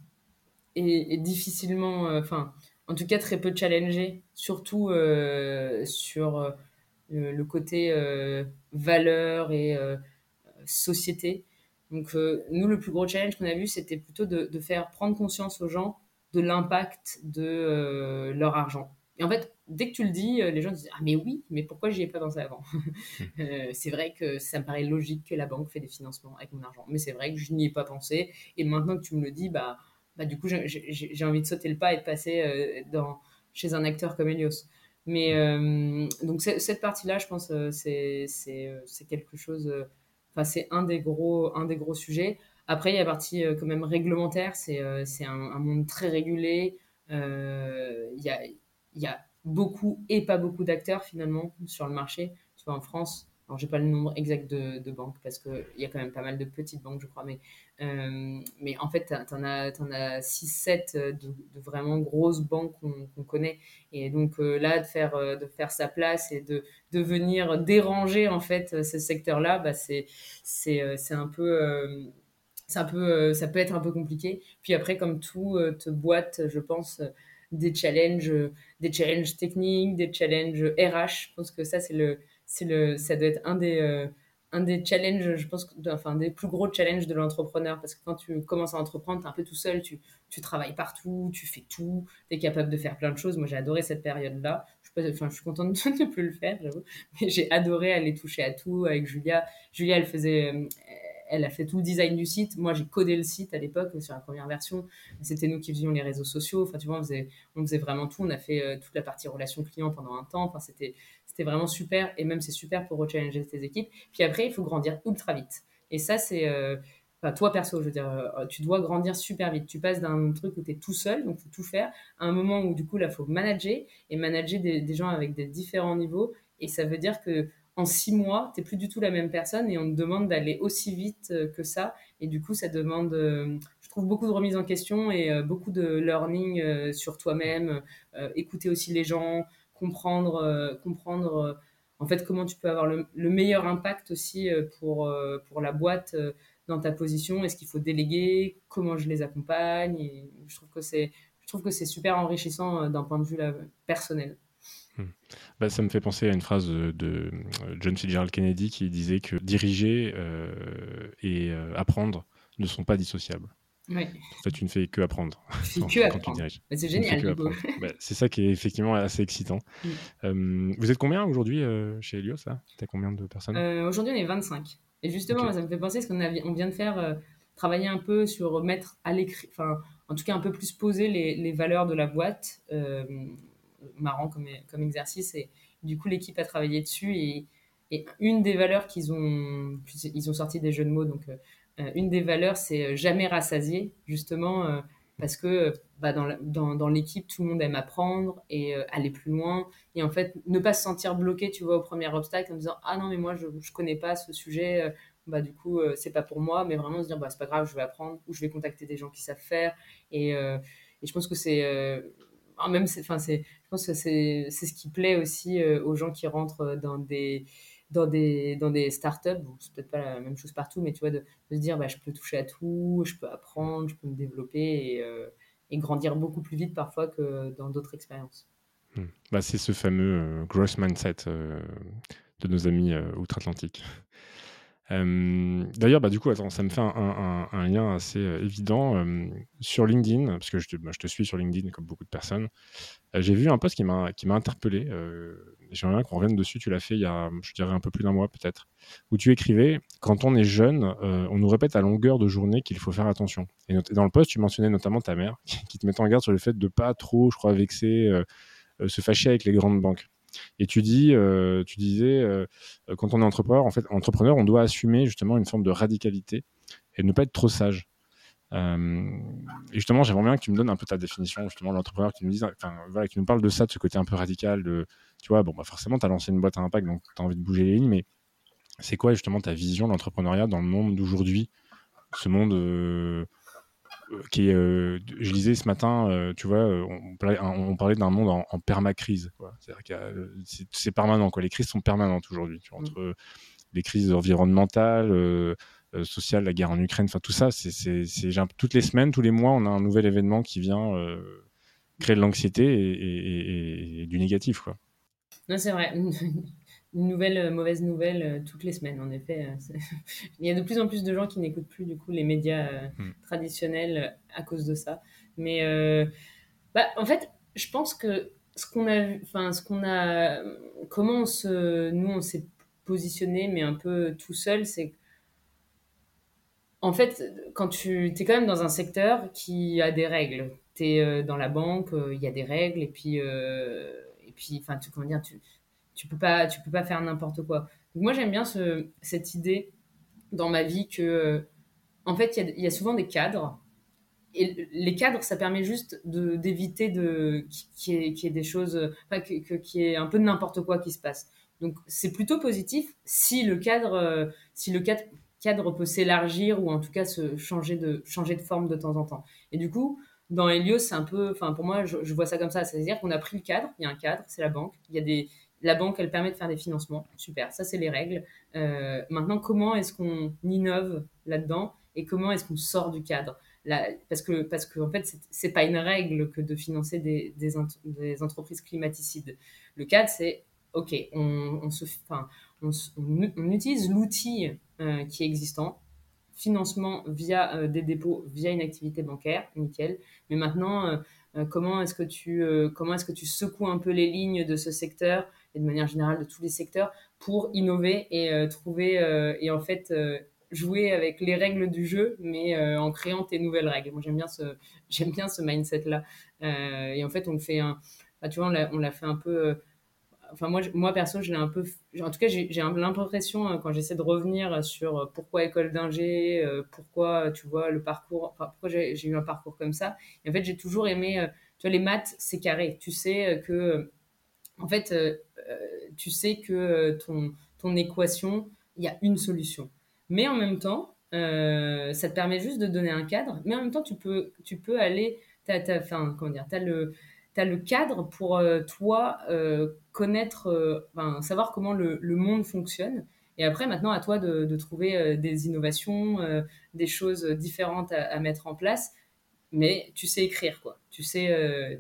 et, difficilement, euh, enfin, en tout cas très peu challengé, surtout euh, sur le côté valeur et société. Donc, nous, le plus gros challenge qu'on a vu, c'était plutôt de, faire prendre conscience aux gens de l'impact de leur argent. Et en fait, dès que tu le dis, euh, les gens disent Ah, mais oui, mais pourquoi j'y ai pas pensé avant? Euh, C'est vrai que ça me paraît logique que la banque fait des financements avec mon argent, mais c'est vrai que je n'y ai pas pensé. Et maintenant que tu me le dis, bah, bah du coup, j'ai envie de sauter le pas et de passer euh, dans, chez un acteur comme Elios. Mais donc, cette partie-là, je pense, c'est quelque chose. Enfin, c'est un, des gros, un des gros sujets. Après, il y a la partie quand même réglementaire, c'est un, un, monde très régulé. Il y a il y a beaucoup et pas beaucoup d'acteurs finalement sur le marché. Tu vois, en France, alors j'ai pas le nombre exact de, banques parce qu'il y a quand même pas mal de petites banques, je crois, mais, euh, mais en fait, tu en as, en as 6-7 de, vraiment grosses banques qu'on connaît. Et donc euh, là, de faire, euh, de faire sa place et de, de venir déranger en fait ce secteur-là, bah, c'est un peu. c'est un peu, ça peut être un peu compliqué. Puis après, comme tout te boîte, je pense, des challenges, des challenges techniques, des challenges RH. Je pense que ça, c'est le, c'est le, ça doit être un des, euh, un des challenges, je pense, enfin, des plus gros challenges de l'entrepreneur. Parce que quand tu commences à entreprendre, tu es un peu tout seul, tu, tu travailles partout, tu fais tout, tu es capable de faire plein de choses. Moi, j'ai adoré cette période-là. Enfin, je suis contente de ne plus le faire, j'avoue. Mais j'ai adoré aller toucher à tout avec Julia. Julia, elle faisait, euh, elle a fait tout le design du site. Moi, j'ai codé le site à l'époque sur la première version. C'était nous qui faisions les réseaux sociaux. Enfin, tu vois, on faisait, on vraiment tout. On a fait euh, toute la partie relation client pendant un temps. Enfin, c'était, c'était vraiment super. Et même, c'est super pour rechallenger tes équipes. Puis après, il faut grandir ultra vite. Et ça, c'est. Euh, toi perso, je veux dire, euh, tu dois grandir super vite. Tu passes d'un truc où tu es tout seul, donc faut tout faire, à un moment où du coup là, faut manager et manager des gens avec des différents niveaux. Et ça veut dire que en six mois, tu n'es plus du tout la même personne et on te demande d'aller aussi vite euh, que ça. Et du coup, ça demande, euh, je trouve, beaucoup de remise en question et euh, beaucoup de learning sur toi-même, écouter aussi les gens, comprendre, comprendre en fait comment tu peux avoir le, meilleur impact aussi pour, pour la boîte dans ta position. Est-ce qu'il faut déléguer? Comment je les accompagne? Je trouve que c'est super enrichissant d'un point de vue personnel. Hmm. Bah, ça me fait penser à une phrase de, John Fitzgerald Kennedy qui disait que diriger euh, et euh, apprendre ne sont pas dissociables. Oui. En fait, tu ne fais que apprendre quand, que tu diriges. Bah, c'est génial. Bah, c'est ça qui est effectivement assez excitant. Mm. Euh, vous êtes combien aujourd'hui chez Helios Tu as combien de personnes? Aujourd'hui, on est 25. Et justement, ça me fait penser ce qu'on on vient de faire, travailler un peu sur mettre à l'écrit, enfin, en tout cas un peu plus poser les, les valeurs de la boîte marrant comme, exercice. Et du coup, l'équipe a travaillé dessus. Et, une des valeurs qu'ils ont, ils ont sorti des jeux de mots. Donc, euh, euh, une des valeurs, c'est euh, jamais rassasier, justement, parce que bah, dans, l'équipe, tout le monde aime apprendre et aller plus loin. Et en fait, ne pas se sentir bloqué, tu vois, au premier obstacle en disant Ah non, mais moi, je ne connais pas ce sujet. bah, du coup, c'est pas pour moi. Mais vraiment se dire bah, C'est pas grave, je vais apprendre ou je vais contacter des gens qui savent faire. Et je pense que c'est même enfin c'est je pense que c'est ce qui plaît aussi euh, aux gens qui rentrent dans des dans des dans des startups. Bon, c'est peut-être pas la même chose partout mais tu vois de, se dire bah, je peux toucher à tout je peux apprendre je peux me développer et, euh, grandir beaucoup plus vite parfois que dans d'autres expériences. Hmm. bah, c'est ce fameux euh, growth mindset de nos amis outre-Atlantique D'ailleurs, bah, du coup, ça me fait un, lien assez évident sur LinkedIn, parce que je te, bah, je te, suis sur LinkedIn comme beaucoup de personnes. J'ai vu un post qui m'a interpellé. J'aimerais bien qu'on revienne dessus. Tu l'as fait il y a, je dirais, un peu plus d'un mois peut-être, où tu écrivais Quand on est jeune, on nous répète à longueur de journée qu'il faut faire attention. Et dans le post, tu mentionnais notamment ta mère, qui te mettait en garde sur le fait de pas trop, je crois, vexer, se fâcher avec les grandes banques. Et tu dis, euh, tu disais, euh, quand on est entrepreneur, en fait, entrepreneur, on doit assumer justement une forme de radicalité et ne pas être trop sage. Euh, et justement, j'aimerais bien que tu me donnes un peu ta définition, justement, l'entrepreneur, qui nous voilà, qui nous parle de ça, de ce côté un peu radical, tu vois, bon, bah forcément, tu as lancé une boîte à impact, donc tu as envie de bouger les lignes, mais c'est quoi justement ta vision de l'entrepreneuriat dans le monde d'aujourd'hui, ce monde qui est, euh, je lisais ce matin, euh, tu vois, euh, on, parlait, d'un monde en, en permacrise. C'est permanent, quoi. Les crises sont permanentes aujourd'hui. Mm. Entre les crises environnementales, sociales, la guerre en Ukraine, enfin tout ça, c'est toutes les semaines, tous les mois, on a un nouvel événement qui vient créer de l'anxiété et, et, du négatif, quoi. Non, c'est vrai. une nouvelle euh, mauvaise nouvelle euh, toutes les semaines, en effet. Euh, il y a de plus en plus de gens qui n'écoutent plus du coup les médias hmm. traditionnels à cause de ça. Mais bah, en fait, je pense que ce qu'on a, enfin ce qu'on a, comment on se, nous on s'est positionné, mais un peu tout seul, c'est en fait, quand tu es quand même dans un secteur qui a des règles, tu es dans la banque, il y a des règles, et puis, et puis enfin, tu, comment dire, tu, tu peux pas, tu peux pas faire n'importe quoi. Moi, j'aime bien ce, cette idée dans ma vie que, euh, en fait, il y, a souvent des cadres. Et les cadres, ça permet juste d'éviter de, qu'il y, ait des choses, pas que, qu'il y ait un peu de n'importe quoi qui se passe. Donc c'est plutôt positif si le cadre, euh, si le cadre, cadre peut s'élargir ou en tout cas se changer de, changer de forme de temps en temps. Et du coup, dans Helios, c'est un peu, enfin pour moi, je vois ça comme ça, c'est-à-dire qu'on a pris le cadre, il y a un cadre, c'est la banque, il y a des, la banque, elle permet de faire des financements. Super, ça c'est les règles. Euh, maintenant, comment est-ce qu'on innove là-dedans et comment est-ce qu'on sort du cadre? Parce que, parce que en fait, c'est pas une règle que de financer des, des, entreprises climaticides. Le cadre, c'est OK, on, se, on, on, utilise l'outil euh, qui est existant, financement via euh, des dépôts, via une activité bancaire, nickel. Mais maintenant, comment est-ce que tu comment est-ce que tu secoues un peu les lignes de ce secteur et de manière générale de tous les secteurs pour innover et euh, trouver euh, et en fait euh, jouer avec les règles du jeu, mais en créant tes nouvelles règles. Moi, j'aime bien ce, j'aime bien ce mindset-là. et en fait, on le fait un, bah, tu vois, on l'a fait un peu. enfin, moi, moi, perso, je l'ai un peu. En tout cas, j'ai l'impression, quand j'essaie de revenir sur pourquoi école d'ingé, pourquoi, tu vois, le parcours, enfin, pourquoi j'ai eu un parcours comme ça. Et en fait, j'ai toujours aimé. tu vois, les maths, c'est carré. Tu sais que en fait, tu sais que euh, ton, ton équation, il y a une solution. Mais en même temps, ça te permet juste de donner un cadre, mais en même temps, tu peux, tu peux aller, tu as, comment dire, as le, as le cadre pour toi connaître, savoir comment le, le, monde fonctionne. Et après, maintenant, à toi de, de trouver des innovations, des choses différentes à, mettre en place mais tu sais écrire quoi. Tu sais euh,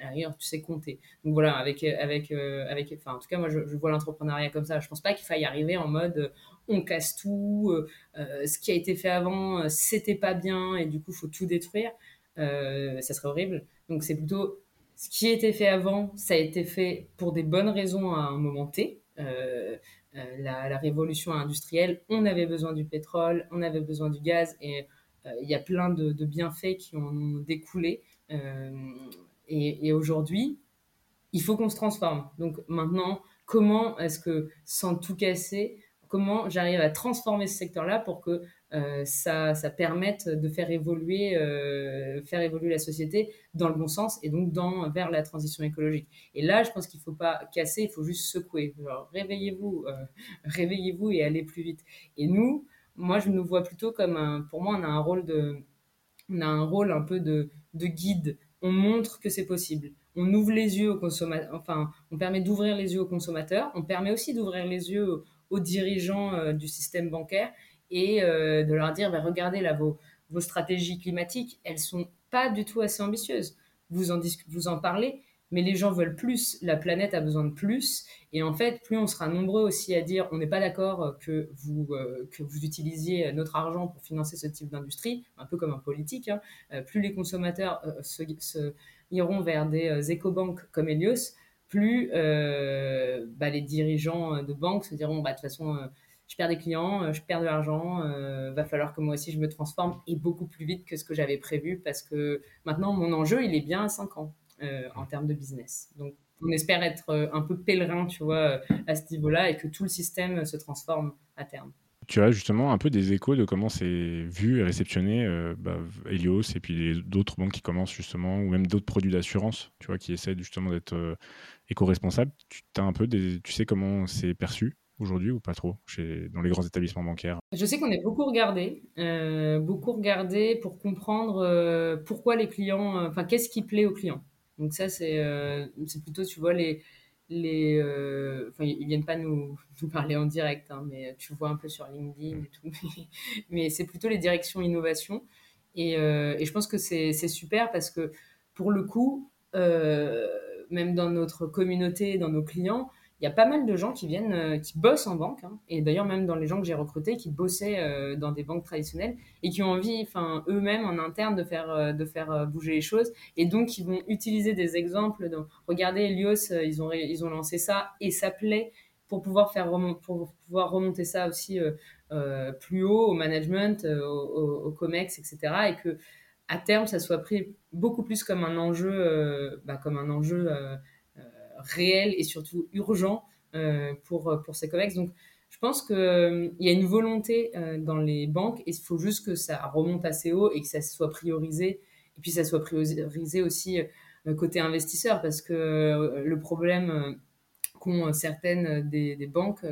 à tu sais compter. Donc voilà avec avec euh, avec enfin en tout cas moi je, vois l'entrepreneuriat comme ça. Je pense pas qu'il faille arriver en mode euh, on casse tout ce qui a été fait avant c'était pas bien et du coup faut tout détruire. Ça serait horrible. Donc c'est plutôt ce qui a été fait avant ça a été fait pour des bonnes raisons à un moment T. La, la révolution industrielle on avait besoin du pétrole on avait besoin du gaz et euh, il y a plein de, bienfaits qui ont découlé. Euh, et, aujourd'hui, il faut qu'on se transforme. Donc maintenant, comment est-ce que, sans tout casser, comment j'arrive à transformer ce secteur-là pour que euh, ça, ça, permette de faire évoluer, faire évoluer la société dans le bon sens et donc dans, vers la transition écologique? Et là, je pense qu'il ne faut pas casser, il faut juste secouer. réveillez-vous, réveillez-vous et allez plus vite. Et nous, moi, je nous vois plutôt comme un, pour moi, on a un rôle de, on a un rôle un peu de, de guide. On montre que c'est possible. On ouvre les yeux aux consommateurs, enfin, on permet d'ouvrir les yeux aux consommateurs. On permet aussi d'ouvrir les yeux aux, dirigeants euh, du système bancaire et euh, de leur dire, bah, regardez là, vos, vos stratégies climatiques, elles sont pas du tout assez ambitieuses. Vous en, vous en parlez, mais les gens veulent plus, la planète a besoin de plus, et en fait, plus on sera nombreux aussi à dire on n'est pas d'accord que vous, euh, que vous utilisiez notre argent pour financer ce type d'industrie, un peu comme un politique, hein, euh, plus les consommateurs euh, se, iront vers des éco-banques comme Helios, plus bah, les dirigeants de banques se diront bah, de toute façon, je perds des clients, je perds de l'argent, va falloir que moi aussi je me transforme et beaucoup plus vite que ce que j'avais prévu parce que maintenant mon enjeu il est bien à 5 ans. Euh, en termes de business. Donc, on espère être euh, un peu pèlerin, tu vois, euh, à ce niveau-là et que tout le système se transforme à terme. Tu as justement un peu des échos de comment c'est vu et réceptionné bah, Helios et puis d'autres banques qui commencent justement, ou même d'autres produits d'assurance, tu vois, qui essaient justement d'être éco-responsables. Tu, as un peu des, tu sais comment c'est perçu aujourd'hui ou pas trop chez, dans les grands établissements bancaires? Je sais qu'on est beaucoup regardé, beaucoup regardé pour comprendre pourquoi les clients, enfin qu'est-ce qui plaît aux clients. Donc ça, c'est euh, c'est plutôt, tu vois, les... les euh, enfin, ils viennent pas nous, nous parler en direct, hein, mais tu vois un peu sur LinkedIn et tout. mais c'est plutôt les directions innovation. Et, euh, et je pense que c'est super parce que, pour le coup, même dans notre communauté, dans nos clients, il y a pas mal de gens qui viennent, euh, qui bossent en banque, hein. et d'ailleurs même dans les gens que j'ai recrutés, qui bossaient euh, dans des banques traditionnelles et qui ont envie, enfin eux-mêmes en interne, de faire, euh, de faire bouger les choses, et donc ils vont utiliser des exemples. De, regardez, Elios, ils ont, ils ont lancé ça et ça plaît pour pouvoir faire pour pouvoir remonter ça aussi plus haut au management, au, Comex, etc. Et que à terme, ça soit pris beaucoup plus comme un enjeu, bah, comme un enjeu réel et surtout urgent euh, pour, pour ces COMEX. Donc, je pense qu'il euh, y a une volonté euh, dans les banques et il faut juste que ça remonte assez haut et que ça soit priorisé. Et puis, ça soit priorisé aussi côté investisseur parce que le problème qu'ont certaines des, banques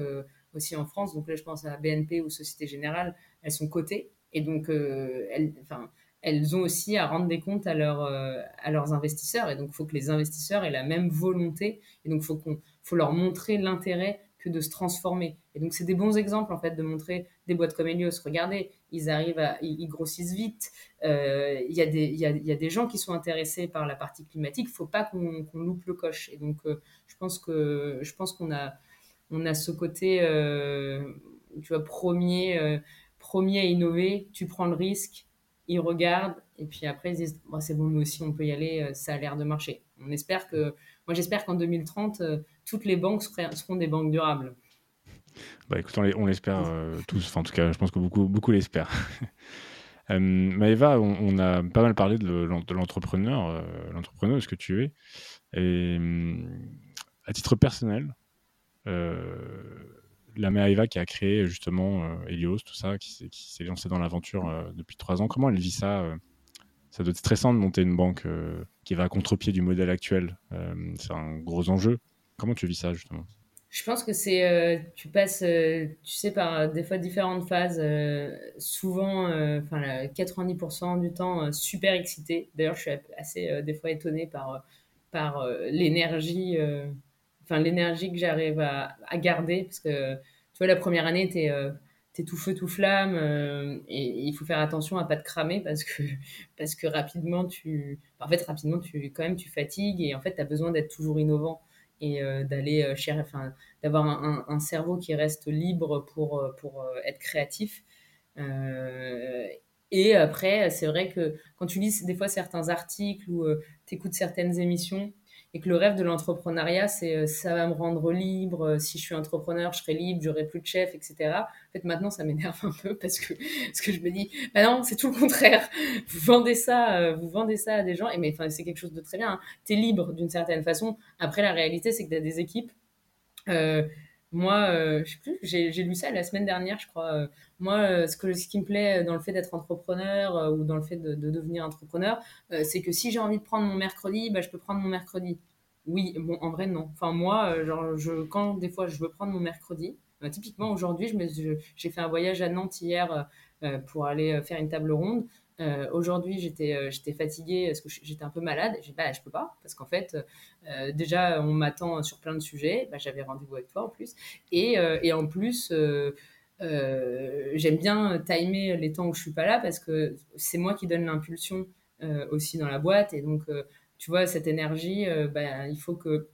aussi en France, donc là, je pense à BNP ou Société Générale, elles sont cotées. Et donc, elles, elles ont aussi à rendre des comptes à, euh, leurs investisseurs. Et donc, il faut que les investisseurs aient la même volonté. Et donc, il faut, faut leur montrer l'intérêt que de se transformer. Et donc, c'est des bons exemples, en fait, de montrer des boîtes comme Helios. Regardez, ils arrivent ils, grossissent vite. Euh, il y, a des, y, a, y, a, des gens qui sont intéressés par la partie climatique. Il ne faut pas qu'on, loupe le coche. Et donc, euh, je pense, que, je pense qu'on a, on a ce côté, tu vois, premier, premier à innover. Tu prends le risque ils regardent et puis après ils disent c'est bon nous aussi on peut y aller euh, ça a l'air de marcher. On espère que moi j'espère qu'en 2030 euh, toutes les banques seront des banques durables. Bah écoute on l'espère euh, tous. Enfin en tout cas je pense que beaucoup beaucoup l'espèrent. Maëva on, a pas mal parlé de l'entrepreneur l'entrepreneur ce que tu es. Et à titre personnel la Maëva qui a créé justement euh, Helios, tout ça, qui, s'est lancé dans l'aventure euh, depuis trois ans, comment elle vit ça euh? Ça doit être stressant de monter une banque qui va à contre-pied du modèle actuel. c'est un gros enjeu. Comment tu vis ça justement? Je pense que c'est, tu passes, tu sais, par des fois différentes phases, souvent, enfin, 90% du temps, super excité. D'ailleurs, je suis assez, des fois, étonnée par, par l'énergie enfin l'énergie que j'arrive à, garder parce que tu vois la première année tu es, euh, tout feu tout flamme euh, et, il faut faire attention à pas te cramer parce que parce que rapidement tu en fait rapidement tu quand même tu fatigues et en fait tu as besoin d'être toujours innovant et euh, d'aller chercher enfin d'avoir un, cerveau qui reste libre pour pour être créatif. Et après c'est vrai que quand tu lis des fois certains articles ou tu écoutes certaines émissions et que le rêve de l'entrepreneuriat, c'est euh, ça va me rendre libre, euh, si je suis entrepreneur, je serai libre, j'aurai plus de chef, etc. En fait, maintenant, ça m'énerve un peu parce que, parce que je me dis, bah non, c'est tout le contraire. Vous vendez ça, euh, vous vendez ça à des gens, et mais enfin, c'est quelque chose de très bien. Hein. Tu es libre d'une certaine façon. Après, la réalité, c'est que tu as des équipes. Moi, je sais plus, j'ai lu ça la semaine dernière, je crois. moi, ce, que, ce qui me plaît dans le fait d'être entrepreneur ou dans le fait de, devenir entrepreneur, c'est que si j'ai envie de prendre mon mercredi, bah, je peux prendre mon mercredi. Oui, bon, en vrai, non. Enfin, moi, euh, genre, je, quand des fois je veux prendre mon mercredi, bah, typiquement aujourd'hui, j'ai fait un voyage à Nantes hier euh, euh, pour aller faire une table ronde. Aujourd'hui, j'étais j'étais fatiguée parce que j'étais un peu malade. J'ai dit, bah, je peux pas, parce qu'en fait, déjà, on m'attend sur plein de sujets. Bah, J'avais rendez-vous avec toi en plus. Et, et en plus, j'aime bien timer les temps où je suis pas là parce que c'est moi qui donne l'impulsion aussi dans la boîte. Et donc, tu vois, cette énergie, bah, il faut que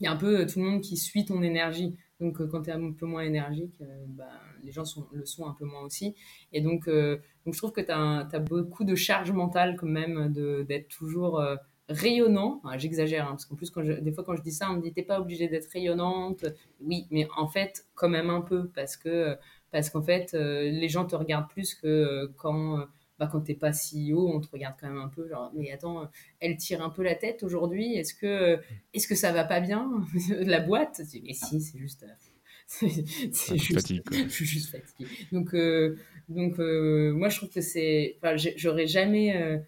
il y a un peu tout le monde qui suit ton énergie. Donc, quand tu es un peu moins énergique, bah, les gens sont, le sont un peu moins aussi. Et donc, donc je trouve que tu as, as, beaucoup de charge mentale quand même d'être toujours rayonnant. J'exagère, hein, parce qu'en plus, quand je, des fois, quand je dis ça, on me dit t'es pas obligée d'être rayonnante. Oui, mais en fait, quand même un peu, parce que parce qu'en fait, euh, les gens te regardent plus que euh, quand bah, quand t'es pas CEO, on te regarde quand même un peu genre mais attends, elle tire un peu la tête aujourd'hui. Est-ce que est-ce que ça va pas bien la boîte? Mais si, c'est juste. C'est juste, je suis juste fatiguée. Donc, donc moi, je trouve que c'est. Enfin, j'aurais jamais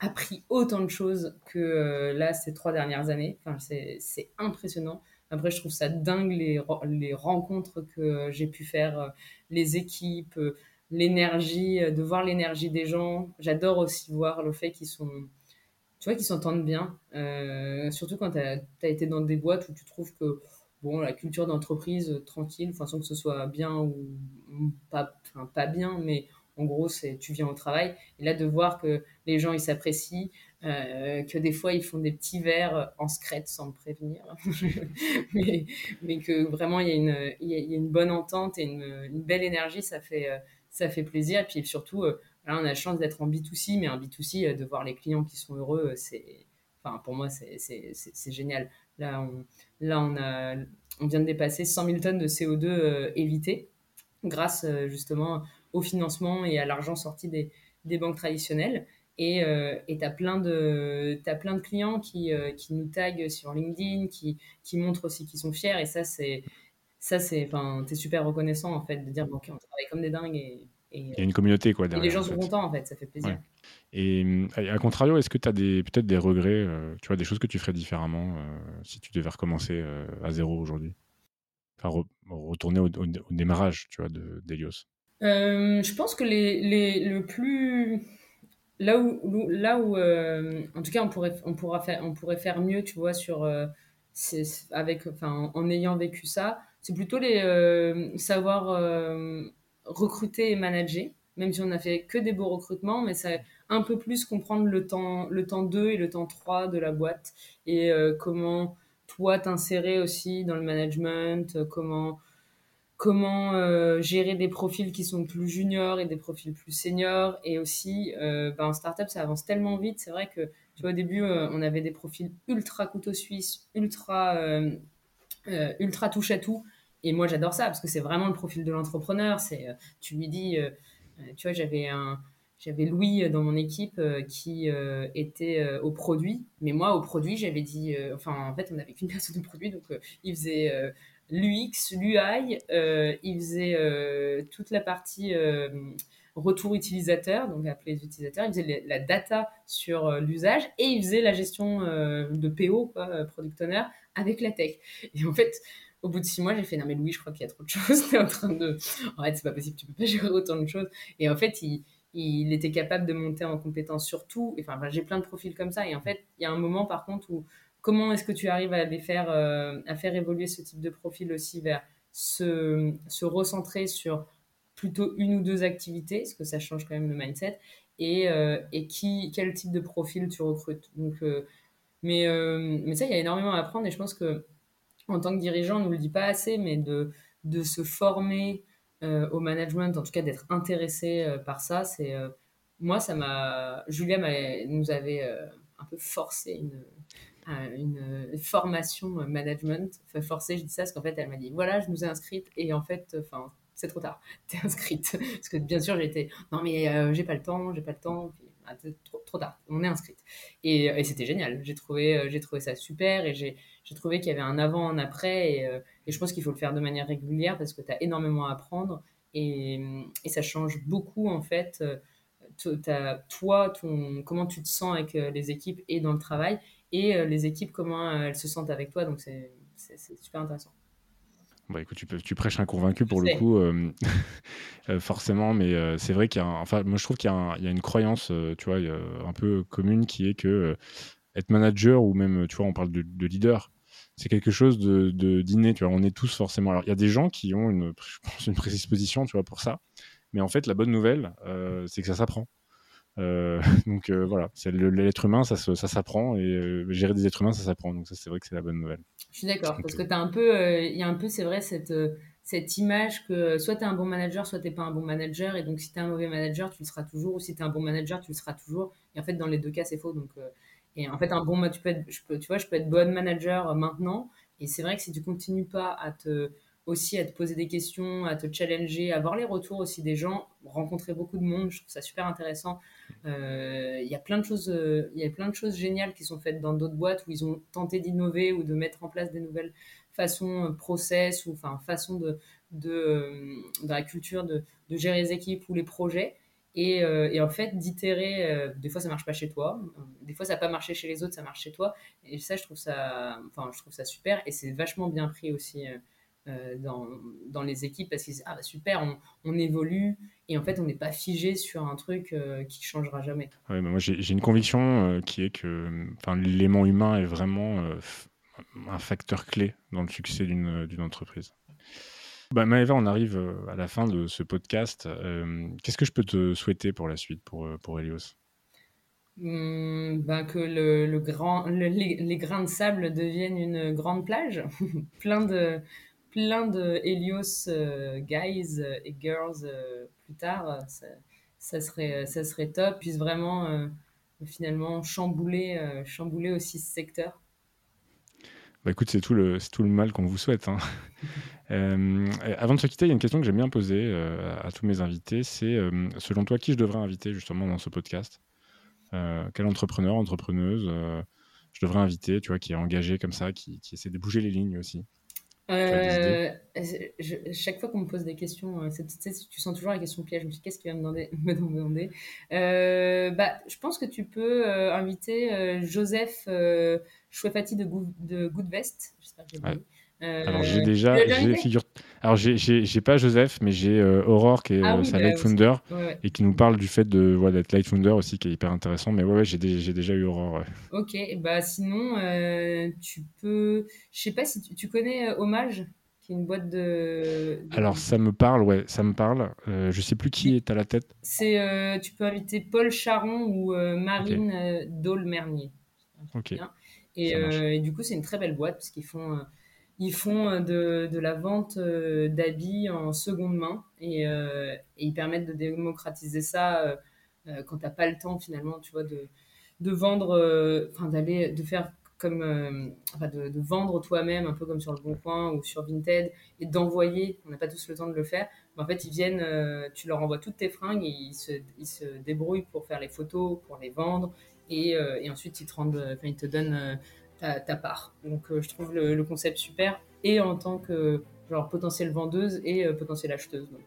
appris autant de choses que euh, là ces trois dernières années. Enfin, c'est impressionnant. Après, je trouve ça dingue les, les rencontres que j'ai pu faire, euh, les équipes, euh, l'énergie, de voir l'énergie des gens. J'adore aussi voir le fait qu'ils sont, tu vois, qu'ils s'entendent bien. surtout quand tu as, as, été dans des boîtes où tu trouves que bon, la culture d'entreprise tranquille, sans que ce soit bien ou pas, pas bien, mais en gros, c'est tu viens au travail. Et là, de voir que les gens, ils s'apprécient, euh, que des fois, ils font des petits verres en secrète sans me prévenir. mais, mais, que vraiment, il y, a une, y a une bonne entente et une, belle énergie, ça fait, euh, ça fait plaisir. Et puis surtout, euh, là, on a la chance d'être en B2C, mais un B2C, de voir les clients qui sont heureux, c'est, enfin, pour moi, c'est génial. Là, on, vient de dépasser 100 000 tonnes de CO2 évitées grâce justement au financement et à l'argent sorti des, banques traditionnelles. Et euh, tu as, plein de, clients qui, euh, qui nous taguent sur LinkedIn, qui, montrent aussi qu'ils sont fiers. Et ça, c'est ça es super reconnaissant en fait de dire bon, ok on travaille comme des dingues et, il y a une communauté quoi derrière, et les gens sont contents en fait ça fait plaisir. Et à contrario est-ce que tu as des peut-être des regrets euh, tu vois des choses que tu ferais différemment si tu devais recommencer à zéro aujourd'hui? Enfin retourner au, au, démarrage tu vois d'Elios. Euh, je pense que les, les, le plus là où là où euh, en tout cas on pourrait on pourra faire on pourrait faire mieux tu vois sur euh, avec enfin en ayant vécu ça c'est plutôt les savoir recruter et manager même si on a fait que des beaux recrutements mais c'est un peu plus comprendre le temps le temps 2 et le temps 3 de la boîte et comment toi t'insérer aussi dans le management comment comment euh, gérer des profils qui sont plus juniors et des profils plus seniors. Et aussi, euh, bah, en startup, ça avance tellement vite. C'est vrai que, tu vois, au début, euh, on avait des profils ultra couteau suisse, ultra, ultra touche à tout. Et moi, j'adore ça parce que c'est vraiment le profil de l'entrepreneur. C'est, tu lui dis, tu vois, j'avais un, j'avais Louis dans mon équipe qui était au produit, mais moi au produit j'avais dit, enfin en fait on n'avait qu'une personne au produit, donc il faisait l'UX, l'UI, euh, il faisait euh, toute la partie euh, retour utilisateur, donc appeler les utilisateurs, il faisait la data sur l'usage et il faisait la gestion de PO, product owner, avec la tech. Et en fait, au bout de six mois, j'ai fait non mais Louis, je crois qu'il y a trop de choses. T'es en train de, en fait, c'est pas possible, tu peux pas gérer autant de choses. Et en fait, il, il était capable de monter en compétence sur tout. Enfin, j'ai plein de profils comme ça. Et en fait, il y a un moment par contre où comment est-ce que tu arrives à les faire, euh, à faire évoluer ce type de profil aussi vers se, se, recentrer sur plutôt une ou deux activités, parce que ça change quand même le mindset, et, euh, et qui, quel type de profil tu recrutes. Donc, euh, mais, mais ça, il y a énormément à apprendre, et je pense que en tant que dirigeant, on ne nous le dit pas assez, mais de, de se former au management, en tout cas d'être intéressé par ça, c'est moi, ça m'a. Julia nous avait un peu forcé une, une formation management. Enfin, forcée, je dis ça parce qu'en fait, elle m'a dit voilà, je nous ai inscrite et en fait, enfin, c'est trop tard, t'es inscrite. parce que bien sûr, j'étais non, mais euh, j'ai pas le temps, j'ai pas le temps. Ah, trop, tard, on est inscrite. Et, et c'était génial. J'ai trouvé, euh, j'ai trouvé ça super et j'ai, trouvé qu'il y avait un avant, un après. Et, euh, et je pense qu'il faut le faire de manière régulière parce que tu as énormément à apprendre et, ça change beaucoup en fait. toi, ton, comment tu te sens avec les équipes et dans le travail et euh, les équipes, comment euh, elles se sentent avec toi. Donc, c'est super intéressant. Bah écoute, tu, peux, tu prêches un convaincu pour le coup, euh, forcément, mais c'est vrai qu'il y a, enfin, moi je trouve qu'il y, y, a une croyance, tu vois, un peu commune qui est que être manager ou même, tu vois, on parle de, leader, c'est quelque chose de, d'inné, tu vois, on est tous forcément. Alors il y a des gens qui ont une, je pense, une prédisposition, tu vois, pour ça, mais en fait la bonne nouvelle, c'est que ça s'apprend. donc voilà, c'est l'être humain, ça, ça s'apprend et gérer des êtres humains, ça s'apprend. Donc ça, c'est vrai que c'est la bonne nouvelle. Je suis d'accord, parce que tu as un peu, il y a un peu, c'est vrai, cette, cette image que soit tu es un bon manager, soit tu pas un bon manager. Et donc, si tu es un mauvais manager, tu le seras toujours. Ou si tu es un bon manager, tu le seras toujours. Et en fait, dans les deux cas, c'est faux. Donc, et en fait, un bon, tu peux être, je peux, tu vois, je peux être bon manager maintenant. Et c'est vrai que si tu continues pas à te aussi à te poser des questions, à te challenger, à voir les retours aussi des gens, rencontrer beaucoup de monde, je trouve ça super intéressant. Euh, il y a plein de choses, euh, il y a plein de choses géniales qui sont faites dans d'autres boîtes où ils ont tenté d'innover ou de mettre en place des nouvelles façons, euh, process ou enfin façons de, de dans la culture de, de, gérer les équipes ou les projets. Et, et en fait, d'itérer, des fois ça marche pas chez toi, des fois ça n'a pas marché chez les autres, ça marche chez toi. Et ça, je trouve ça, enfin, je trouve ça super et c'est vachement bien pris aussi dans, dans, les équipes parce qu'ils disent ah bah super on, on, évolue et en fait on n'est pas figé sur un truc euh, qui changera jamais. Ouais, moi j'ai une conviction euh, qui est que l'élément humain est vraiment un facteur clé dans le succès d'une entreprise. Bah, Maëva, on arrive à la fin de ce podcast. Qu'est-ce que je peux te souhaiter pour la suite pour, pour Helios? Mmh, ben que le, le grand, les, les, grains de sable deviennent une grande plage, plein de, plein de Helios euh, guys euh, et girls euh, plus tard, ça, serait, ça serait top, puisse vraiment finalement chambouler, chambouler aussi ce secteur. Bah écoute, c'est tout le, tout le mal qu'on vous souhaite. Hein. avant de se quitter, il y a une question que j'aime bien poser à tous mes invités. C'est, selon toi, qui je devrais inviter justement dans ce podcast? Quel entrepreneur, entrepreneuse je devrais inviter, tu vois, qui est engagé comme ça, qui, qui essaie de bouger les lignes aussi? Euh, chaque fois qu'on me pose des questions, euh, tu sens toujours la question piège. Je me dis, qu'est-ce qu'il va me demander, me demander? Euh, bah, Je pense que tu peux inviter Joseph Chouefati de, de Goodvest. J'espère que j'ai alors j'ai déjà, figure... alors j'ai pas Joseph, mais j'ai Aurore qui est ah sa Light Founder et qui nous parle du fait de voilà, d'être Light Founder aussi, qui est hyper intéressant. Mais ouais, ouais j'ai déjà eu Aurore. Ok, bah sinon tu peux, je sais pas si tu, connais Hommage, qui est une boîte de, Alors ça me parle, ouais, ça me parle. je sais plus qui est à la tête. C'est, tu peux inviter Paul Charon ou Marine okay. Dole-Mernier. Ok. Et, et, du coup c'est une très belle boîte parce qu'ils font ils font euh, de, la vente euh, d'habits en seconde main et, euh, et, ils permettent de démocratiser ça quand tu n'as pas le temps finalement, tu vois, de, vendre, enfin d'aller, de faire comme, enfin de, vendre toi-même, un peu comme sur le Bon Coin ou sur Vinted, et d'envoyer. On n'a pas tous le temps de le faire. Mais en fait, ils viennent, tu leur envoies toutes tes fringues et ils se, ils se débrouillent pour faire les photos, pour les vendre, et, et ensuite ils te rendent, ils te donnent ta, part. Donc euh, je trouve le, concept super et en tant que genre potentielle vendeuse et euh, potentielle acheteuse. Donc.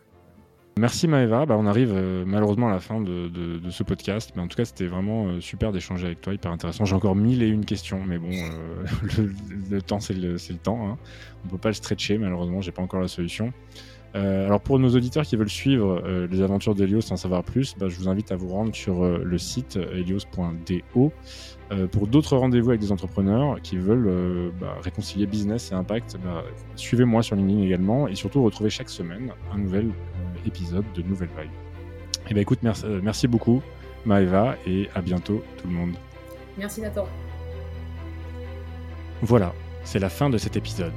Merci Maëva, bah, on arrive euh, malheureusement à la fin de, de, ce podcast, mais en tout cas c'était vraiment super d'échanger avec toi, hyper intéressant. J'ai encore mille et une questions, mais bon, le, temps c'est le, le, temps, hein. on peut pas le stretcher malheureusement, j'ai pas encore la solution. Alors pour nos auditeurs qui veulent suivre les aventures d'Elios sans savoir plus, bah, je vous invite à vous rendre sur le site helios.do euh, pour d'autres rendez-vous avec des entrepreneurs qui veulent euh, bah, réconcilier business et impact, bah, suivez-moi sur LinkedIn également et surtout retrouvez chaque semaine un nouvel euh, épisode de Nouvelle Vague. Et eh ben écoute, merci, merci beaucoup Maëva et à bientôt tout le monde. Merci Nathan. Voilà, c'est la fin de cet épisode.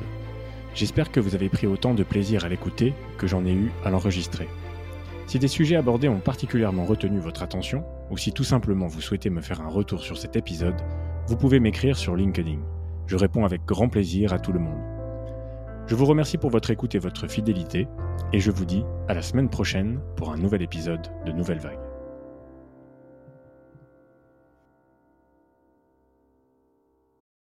J'espère que vous avez pris autant de plaisir à l'écouter que j'en ai eu à l'enregistrer. Si des sujets abordés ont particulièrement retenu votre attention, ou si tout simplement vous souhaitez me faire un retour sur cet épisode, vous pouvez m'écrire sur LinkedIn. Je réponds avec grand plaisir à tout le monde. Je vous remercie pour votre écoute et votre fidélité, et je vous dis à la semaine prochaine pour un nouvel épisode de Nouvelle Vague.